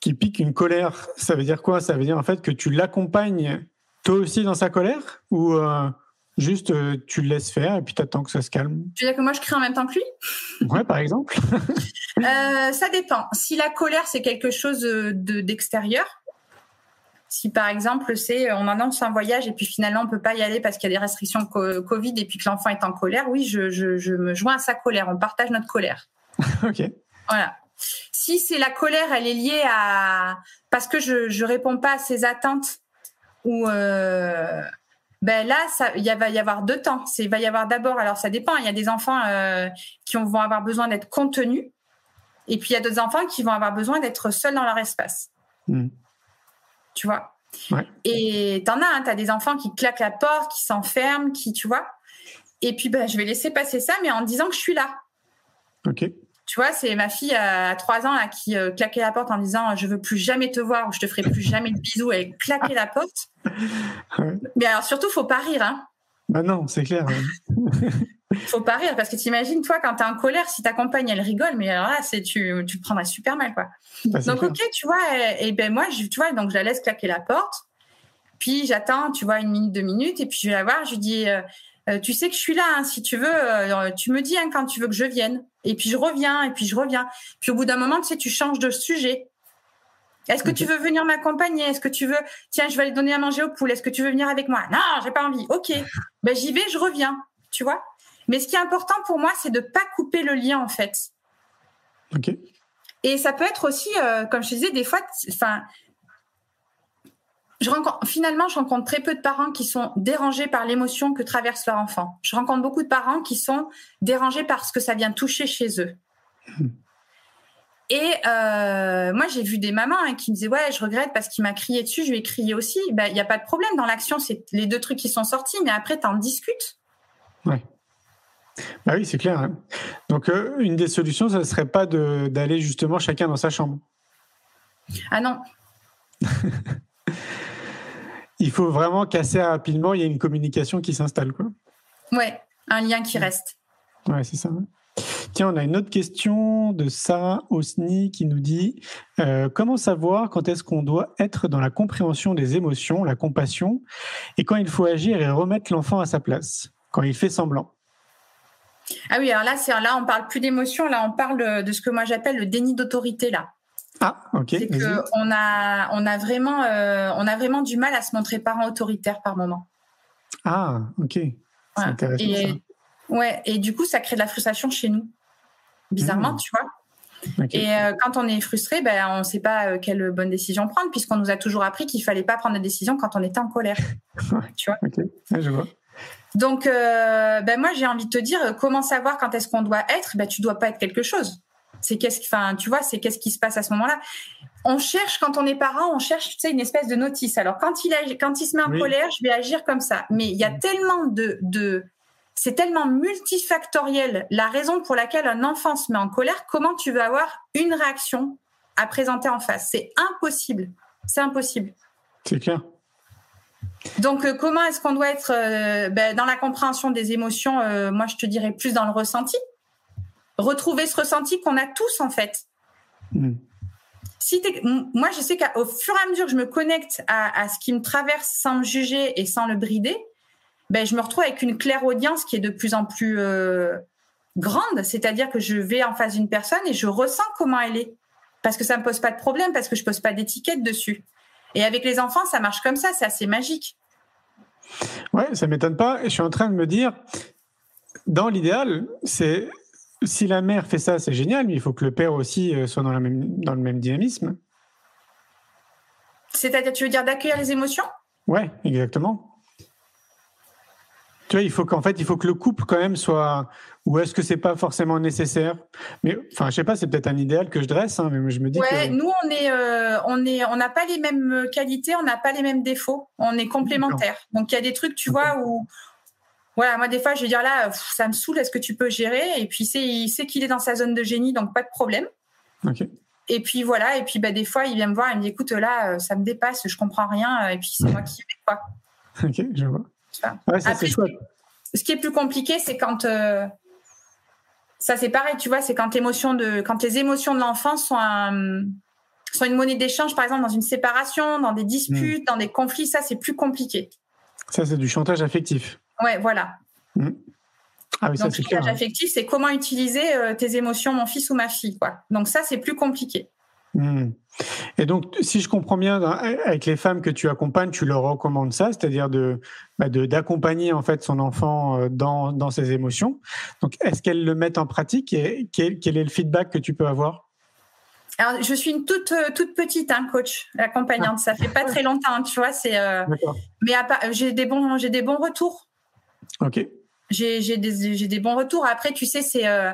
qui pique une colère? Ça veut dire quoi? Ça veut dire en fait que tu l'accompagnes toi aussi dans sa colère? Ou euh, juste euh, tu le laisses faire et puis tu attends que ça se calme? Tu veux dire que moi je crie en même temps que lui? Ouais, par exemple. ça dépend. Si la colère c'est quelque chose de d'extérieur, si par exemple c'est on annonce un voyage et puis finalement on peut pas y aller parce qu'il y a des restrictions Covid et puis que l'enfant est en colère, oui, je, me joins à sa colère. On partage notre colère. ok. Voilà. Si c'est la colère, elle est liée à parce que je je réponds pas à ses attentes ou euh, ben là, il va y avoir deux temps. Il va y avoir d'abord, alors ça dépend. Il y a des enfants euh, qui vont avoir besoin d'être contenus Et puis il y a d'autres enfants qui vont avoir besoin d'être seuls dans leur espace. Hmm. Tu vois Ouais. Et t'en as, hein, t'as des enfants qui claquent la porte, qui s'enferment, qui, tu vois. Et puis, ben, je vais laisser passer ça, mais en disant que je suis là. Ok. Tu vois, c'est ma fille à 3 ans là, qui euh, claquait la porte en disant je veux plus jamais te voir ou je te ferai plus jamais de bisous. Elle claquait la porte. Ouais. Mais alors surtout, faut pas rire. Hein. Bah non, c'est clair. Faut pas rire parce que t'imagines, toi, quand t'es en colère, si ta compagne elle rigole, mais alors là, c'est tu, tu te prendrais super mal, quoi. Bah, c'est Donc clair. ok, tu vois, et, et ben moi, je, tu vois, donc je la laisse claquer la porte. Puis j'attends, tu vois, une minute, deux minutes, et puis je vais la voir, je lui dis, euh, euh, tu sais que je suis là, hein, si tu veux, euh, tu me dis hein, quand tu veux que je vienne. Et puis je reviens, et puis je reviens. Puis au bout d'un moment, tu sais, tu changes de sujet. Est-ce que tu veux venir m'accompagner? Est-ce que tu veux, tiens, je vais aller donner à manger aux poules. Est-ce que tu veux venir avec moi? Non, j'ai pas envie. Ok, ben j'y vais, je reviens. Tu vois? Mais ce qui est important pour moi, c'est de pas couper le lien en fait. Ok. Et ça peut être aussi, euh, comme je te disais, des fois, enfin, je rencontre, finalement, je rencontre très peu de parents qui sont dérangés par l'émotion que traverse leur enfant. Je rencontre beaucoup de parents qui sont dérangés par ce que ça vient toucher chez eux. Et euh, moi, j'ai vu des mamans hein, qui me disaient ouais, je regrette parce qu'il m'a crié dessus, je lui ai crié aussi. Ben, il n'y a pas de problème dans l'action, c'est les deux trucs qui sont sortis, mais après, tu en discutes. Bah oui, c'est clair. hein. Donc, euh, une des solutions, ça ne serait pas d'aller justement chacun dans sa chambre. Ah non, Il faut vraiment casser rapidement. Il y a une communication qui s'installe, quoi. ouais, un lien qui reste. Ouais, c'est ça. Tiens, on a une autre question de Sarah Osni qui nous dit euh, comment savoir quand est-ce qu'on doit être dans la compréhension des émotions, la compassion, et quand il faut agir et remettre l'enfant à sa place, quand il fait semblant? Ah oui, alors là, c'est là, on parle plus d'émotion, là, on parle de ce que moi j'appelle le déni d'autorité là. Ah, ok. c'est que on a, on a vraiment, euh, on a vraiment du mal à se montrer parent autoritaire par moment. Ah, ok. Voilà. intéressant. Et, ça. ouais, et du coup, ça crée de la frustration chez nous, bizarrement, Mmh. tu vois. Et euh, quand on est frustré, ben, on ne sait pas euh, quelle bonne décision prendre, puisqu'on nous a toujours appris qu'il fallait pas prendre de décision quand on était en colère. tu vois. Ok. Ouais, je vois. Donc, euh, ben moi, j'ai envie de te dire, euh, comment savoir quand est-ce qu'on doit être? Ben, tu dois pas être quelque chose. C'est qu'est-ce, enfin, tu vois, c'est qu'est-ce qui se passe à ce moment-là. On cherche quand on est parent, on cherche, tu sais, une espèce de notice. Alors, quand il agi- quand il se met en Oui. colère, je vais agir comme ça. Mais il y a tellement de, de, c'est tellement multifactoriel la raison pour laquelle un enfant se met en colère. Comment tu veux avoir une réaction à présenter en face? C'est impossible. C'est impossible. C'est clair. Donc, euh, comment est-ce qu'on doit être euh, ben, dans la compréhension des émotions euh, Moi, je te dirais plus dans le ressenti. Retrouver ce ressenti qu'on a tous, en fait. Hmm. Si t'es- m- moi, je sais qu'au fur et à mesure que je me connecte à, à ce qui me traverse sans me juger et sans le brider, ben, je me retrouve avec une claire audience qui est de plus en plus euh, grande. C'est-à-dire que je vais en face d'une personne et je ressens comment elle est. Parce que ça me pose pas de problème, parce que je pose pas d'étiquette dessus. Et avec les enfants, ça marche comme ça, c'est assez magique. Ouais, ça m'étonne pas. Je suis en train de me dire, dans l'idéal, c'est si la mère fait ça, c'est génial, mais il faut que le père aussi euh, soit dans, la même, dans le même dynamisme. C'est-à-dire, tu veux dire d'accueillir les émotions? Ouais, exactement. Il faut qu'en fait, il faut que le couple quand même soit. Ou est-ce que c'est pas forcément nécessaire? Mais enfin, je sais pas, c'est peut-être un idéal que je dresse, hein, mais je me dis Ouais, que. nous on est, euh, on est, on n'a pas les mêmes qualités, on n'a pas les mêmes défauts, on est complémentaires. Donc il y a des trucs, tu vois, où, voilà, moi des fois je vais dire là, pff, ça me saoule, est-ce que tu peux gérer? Et puis c'est, il sait qu'il est dans sa zone de génie, donc pas de problème. Et puis voilà, et puis bah, des fois il vient me voir, il me dit écoute là, euh, ça me dépasse, je comprends rien, et puis c'est moi qui vais quoi. Ok, je vois. Tu vois. Ouais, ça Après, c'est chouette. Ce qui est plus compliqué, c'est quand euh, ça c'est pareil, tu vois, c'est quand l'émotion de, quand les émotions de l'enfant sont un- sont une monnaie d'échange, par exemple dans une séparation, dans des disputes, dans des conflits, ça c'est plus compliqué. Ça c'est du chantage affectif. Ouais, voilà. Ah oui, ça Donc c'est le clair. chantage affectif, c'est comment utiliser euh, tes émotions, mon fils ou ma fille, quoi. Donc ça c'est plus compliqué. Hmm. Et donc, si je comprends bien, avec les femmes que tu accompagnes, tu leur recommandes ça, c'est-à-dire de bah, d'accompagner en fait son enfant euh, dans, dans ses émotions. Donc, est-ce qu'elles le mettent en pratique et quel, quel est le feedback que tu peux avoir? Alors je suis une toute euh, toute petite hein, coach, accompagnante. Ça fait pas très longtemps, tu vois. C'est euh, mais j'ai des bons j'ai des bons retours. Ok. j'ai j'ai des, j'ai des bons retours. Après, tu sais, c'est euh,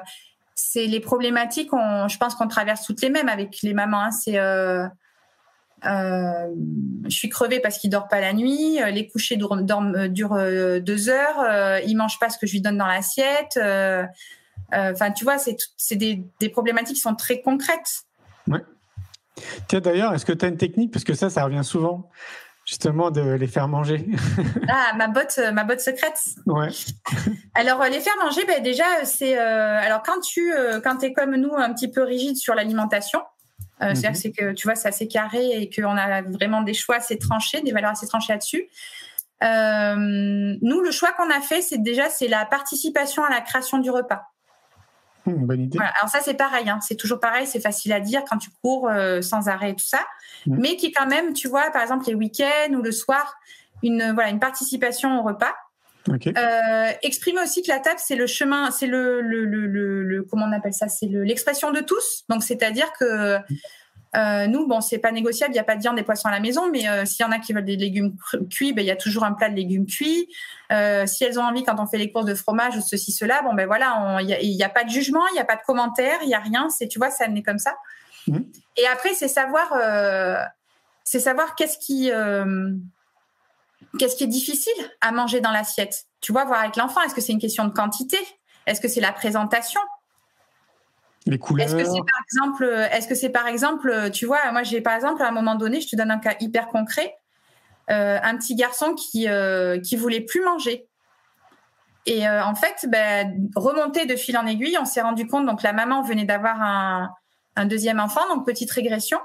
c'est les problématiques. je pense qu'on traverse toutes les mêmes avec les mamans. Hein. c'est euh, euh, je suis crevée parce qu'il dort pas la nuit. Les couchers durent, deux heures. il mange pas ce que je lui donne dans l'assiette. Enfin, tu vois, c'est des, des, problématiques qui sont très concrètes. Ouais. Tiens, d'ailleurs, est-ce que tu as une technique? Parce que ça, ça revient souvent justement de les faire manger. ah, ma botte, euh, ma botte secrète. Ouais. alors euh, les faire manger, ben déjà c'est euh, alors quand tu quand es comme nous un petit peu rigide sur l'alimentation, c'est-à-dire mhm. c'est que tu vois c'est assez carré et qu'on a vraiment des choix assez tranchés, des valeurs assez tranchées là-dessus. nous, le choix qu'on a fait, c'est déjà c'est la participation à la création du repas. Hmm, bonne idée. Alors ça c'est pareil, hein. c'est toujours pareil, c'est facile à dire quand tu cours sans arrêt et tout ça. Mm. mais qui quand même, tu vois, par exemple les week-ends ou le soir, une voilà une participation au repas. Euh, exprimer aussi que la table c'est le chemin, c'est le, le, le, le, comment on appelle ça, c'est l'expression de tous. Donc c'est-à-dire que euh, nous, bon, c'est pas négociable, il n'y a pas de viande et poissons à la maison, mais euh, s'il y en a qui veulent des légumes cuits, ben il y a toujours un plat de légumes cuits. Euh, si elles ont envie, quand on fait les courses de fromage ou ceci cela, bon ben voilà, il n'y a, a, pas de jugement, il n'y a pas de commentaire, il n'y a rien. C'est tu vois, ça n'est comme ça. Mmh. Et après, c'est savoir, euh, c'est savoir qu'est-ce qui, euh, qu'est-ce qui est difficile à manger dans l'assiette. Tu vois, voir avec l'enfant, est-ce que c'est une question de quantité? Est-ce que c'est la présentation? Les couleurs. Est-ce que c'est par exemple, est-ce que c'est par exemple, tu vois, moi j'ai par exemple à un moment donné, je te donne un cas hyper concret, euh, un petit garçon qui qui voulait plus manger. Et en fait, ben, remonté de fil en aiguille, on s'est rendu compte donc la maman venait d'avoir un, un deuxième enfant, donc petite régression.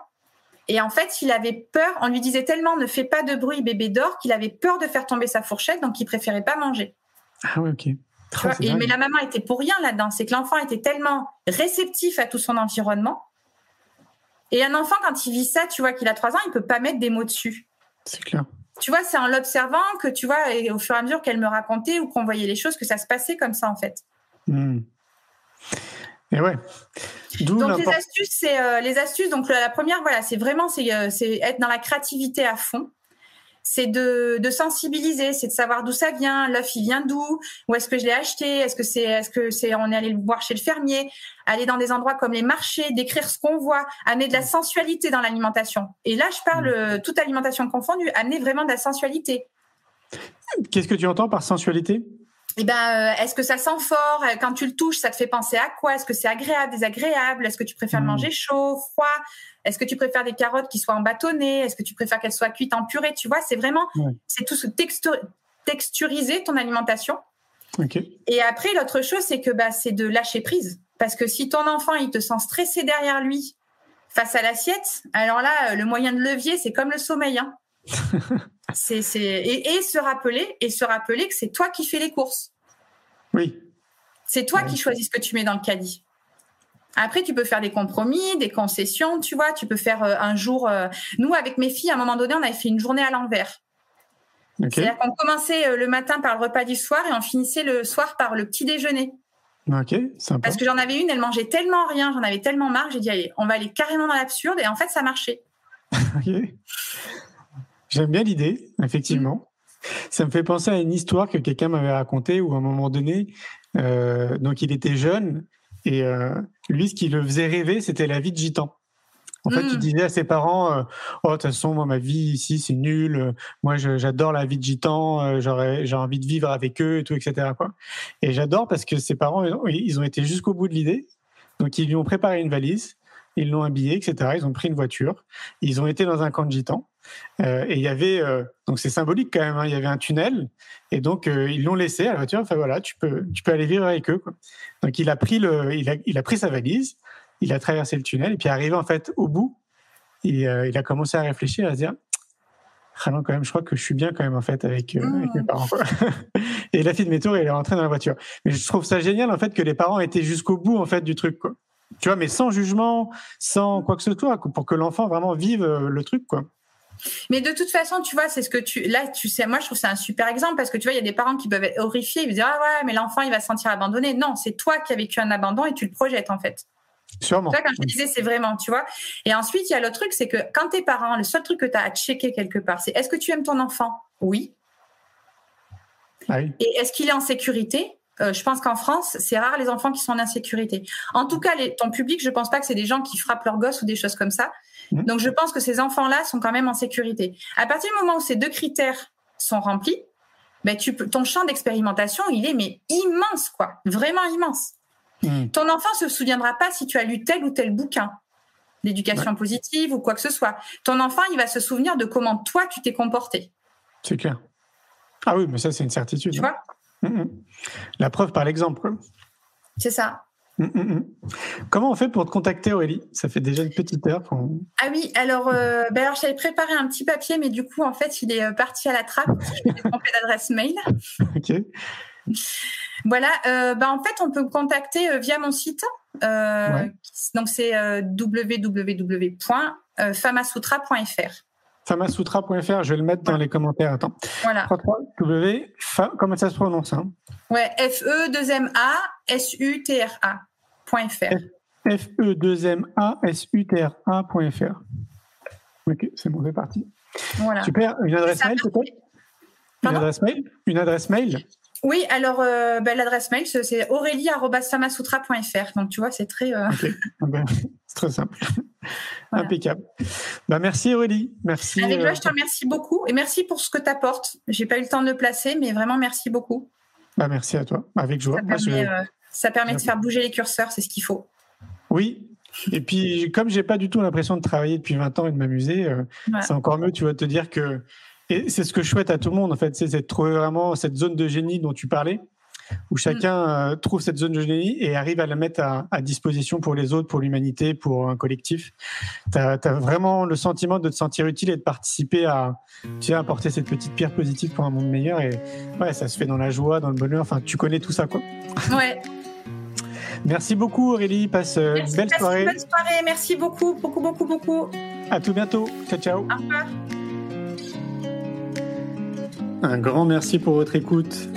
Et en fait, il avait peur, on lui disait tellement ne fais pas de bruit, bébé dort, qu'il avait peur de faire tomber sa fourchette, donc il préférait pas manger. Ah oui, ok. Mais la maman était pour rien là-dedans, c'est que l'enfant était tellement réceptif à tout son environnement. Et un enfant, quand il vit ça, tu vois qu'il a trois ans, il peut pas mettre des mots dessus. C'est clair. Tu vois, c'est en l'observant que tu vois, et au fur et à mesure qu'elle me racontait ou qu'on voyait les choses, que ça se passait comme ça en fait. Hmm. Et ouais. Donc les astuces, c'est euh, les astuces. Donc la, première, voilà, c'est vraiment c'est euh, être dans la créativité à fond. C'est de, de sensibiliser, c'est de savoir d'où ça vient, l'œuf il vient d'où, où est-ce que je l'ai acheté, est-ce que c'est est-ce que c'est on est allé le voir chez le fermier, aller dans des endroits comme les marchés, décrire ce qu'on voit, amener de la sensualité dans l'alimentation. Et là, je parle mmh. toute alimentation confondue, amener vraiment de la sensualité. Qu'est-ce que tu entends par sensualité? Eh ben, euh, est-ce que ça sent fort? Euh, Quand tu le touches, ça te fait penser à quoi? Est-ce que c'est agréable, désagréable? Est-ce que tu préfères le hmm. manger chaud, froid? Est-ce que tu préfères des carottes qui soient en bâtonnet Est-ce que tu préfères qu'elles soient cuites en purée? Tu vois, c'est vraiment, c'est tout ce texturiser ton alimentation. Et après, l'autre chose, c'est que bah, c'est de lâcher prise. Parce que si ton enfant, il te sent stressé derrière lui face à l'assiette, alors là, le moyen de levier, c'est comme le sommeil. Hein. C'est, Et, se rappeler et se rappeler que c'est toi qui fais les courses. Oui. C'est toi qui choisis ce que tu mets dans le caddie. Après, tu peux faire des compromis, des concessions, tu vois. Tu peux faire euh, un jour. Euh, nous, avec mes filles, à un moment donné, on avait fait une journée à l'envers. C'est-à-dire qu'on commençait euh, le matin par le repas du soir et on finissait le soir par le petit déjeuner. Ok, sympa. Parce que j'en avais une, elle mangeait tellement rien, j'en avais tellement marre, j'ai dit, allez, on va aller carrément dans l'absurde. Et en fait, ça marchait. ok. J'aime bien l'idée, effectivement. Ça me fait penser à une histoire que quelqu'un m'avait racontée où à un moment donné, euh, donc il était jeune et euh, lui, ce qui le faisait rêver, c'était la vie de gitan. En fait, il mm. disait à ses parents euh, "Oh, de toute façon, moi, ma vie ici, c'est nul. Moi, j'adore la vie de gitan. J'ai envie de vivre avec eux et tout, etc." Quoi. Et j'adore parce que ses parents, ils ont été jusqu'au bout de l'idée. Donc, ils lui ont préparé une valise, ils l'ont habillé, etc. Ils ont pris une voiture, ils ont été dans un camp de gitans. Euh, et il y avait, euh, donc c'est symbolique quand même, hein, il y avait un tunnel, et donc euh, ils l'ont laissé à la voiture, enfin voilà, tu peux, tu peux aller vivre avec eux. Quoi. Donc il a, pris le, il, a, il a pris sa valise, il a traversé le tunnel, et puis arrivé en fait au bout, il, il a commencé à réfléchir, à se dire, ah non, quand même, je crois que je suis bien quand même en fait avec, avec mes mmh. parents. et la fille de mes tours, elle est rentrée dans la voiture. Mais je trouve ça génial en fait que les parents étaient jusqu'au bout en fait du truc, quoi. Tu vois, mais sans jugement, sans quoi que ce soit, pour que l'enfant vraiment vive le truc, quoi. Mais de toute façon, tu vois, c'est ce que tu. Là, tu sais, moi, je trouve c'est un super exemple parce que tu vois, il y a des parents qui peuvent être horrifiés, ils vont dire Ah ouais, mais l'enfant, il va se sentir abandonné. Non, c'est toi qui as vécu un abandon et tu le projettes, en fait. Sûrement. Vois, quand je disais, c'est vraiment, tu vois. Et ensuite, il y a l'autre truc, c'est que quand tes parents, le seul truc que tu as à checker quelque part, c'est est-ce que tu aimes ton enfant? Oui. Ah oui. Et est-ce qu'il est en sécurité? Euh, je pense qu'en France, c'est rare les enfants qui sont en insécurité. En tout cas, les, ton public, je pense pas que c'est des gens qui frappent leurs gosses ou des choses comme ça. Mhm. Donc, je pense que ces enfants-là sont quand même en sécurité. À partir du moment où ces deux critères sont remplis, ben, tu peux, ton champ d'expérimentation, il est mais immense, quoi. Vraiment immense. Mhm. Ton enfant se souviendra pas si tu as lu tel ou tel bouquin d'éducation positive ou quoi que ce soit. Ton enfant, il va se souvenir de comment toi, tu t'es comporté. C'est clair. Ah oui, mais ça, c'est une certitude. Tu vois? Mhm. La preuve par l'exemple. C'est ça. Mhm, mhm. Comment on fait pour te contacter, Aurélie? Ça fait déjà une petite heure qu'on. Ah oui, alors, euh, ben alors j'avais préparé un petit papier, mais du coup, en fait, il est euh, parti à la trappe. Je m'étais trompée d'adresse mail. Ok. Voilà, euh, ben, en fait, on peut me contacter via mon site. Euh, Ouais. Donc, c'est www.famasutra.fr. Famasutra.fr, je vais le mettre dans les commentaires. Attends. Voilà. W, comment ça se prononce hein? Ouais, F-E, 2 M-A, S-U-T-R-A.fr. E F-E-2-M-A-S-U-T-R-A.fr. Ok, c'est bon, c'est parti. Voilà. Super. Une adresse mail, peut-être? Une adresse mail? Une adresse mail? Oui, alors, euh, ben, l'adresse mail, c'est- aurélie.famasutra.fr. Donc, tu vois, c'est très. euh. Ah ben, c'est très simple. Voilà. Impeccable. Bah, merci Aurélie. Merci. Avec joie, euh, je te remercie beaucoup. Et merci pour ce que tu apportes. J'ai pas eu le temps de le placer, mais vraiment, merci beaucoup. bah, merci à toi. Avec joie. Ça Moi, je- permet, euh, ça permet de faire bouger les curseurs, c'est ce qu'il faut. Oui. Et puis, comme j'ai pas du tout l'impression de travailler depuis 20 ans et de m'amuser, euh, Ouais. c'est encore mieux, tu de te dire que. Et c'est ce que je souhaite à tout le monde, en fait, c'est c'est de trouver vraiment cette zone de génie dont tu parlais, où chacun euh, trouve cette zone de génie et arrive à la mettre à, à disposition pour les autres, pour l'humanité, pour un collectif. Tu as, vraiment le sentiment de te sentir utile et de participer à tu sais, apporter cette petite pierre positive pour un monde meilleur. Et ouais, ça se fait dans la joie, dans le bonheur. Enfin, tu connais tout ça, quoi. Ouais. Merci beaucoup, Aurélie. Passe euh, une Merci, belle soirée. bonne soirée. Merci beaucoup, beaucoup, beaucoup, beaucoup. À tout bientôt. Ciao, ciao. Au revoir. Un grand merci pour votre écoute.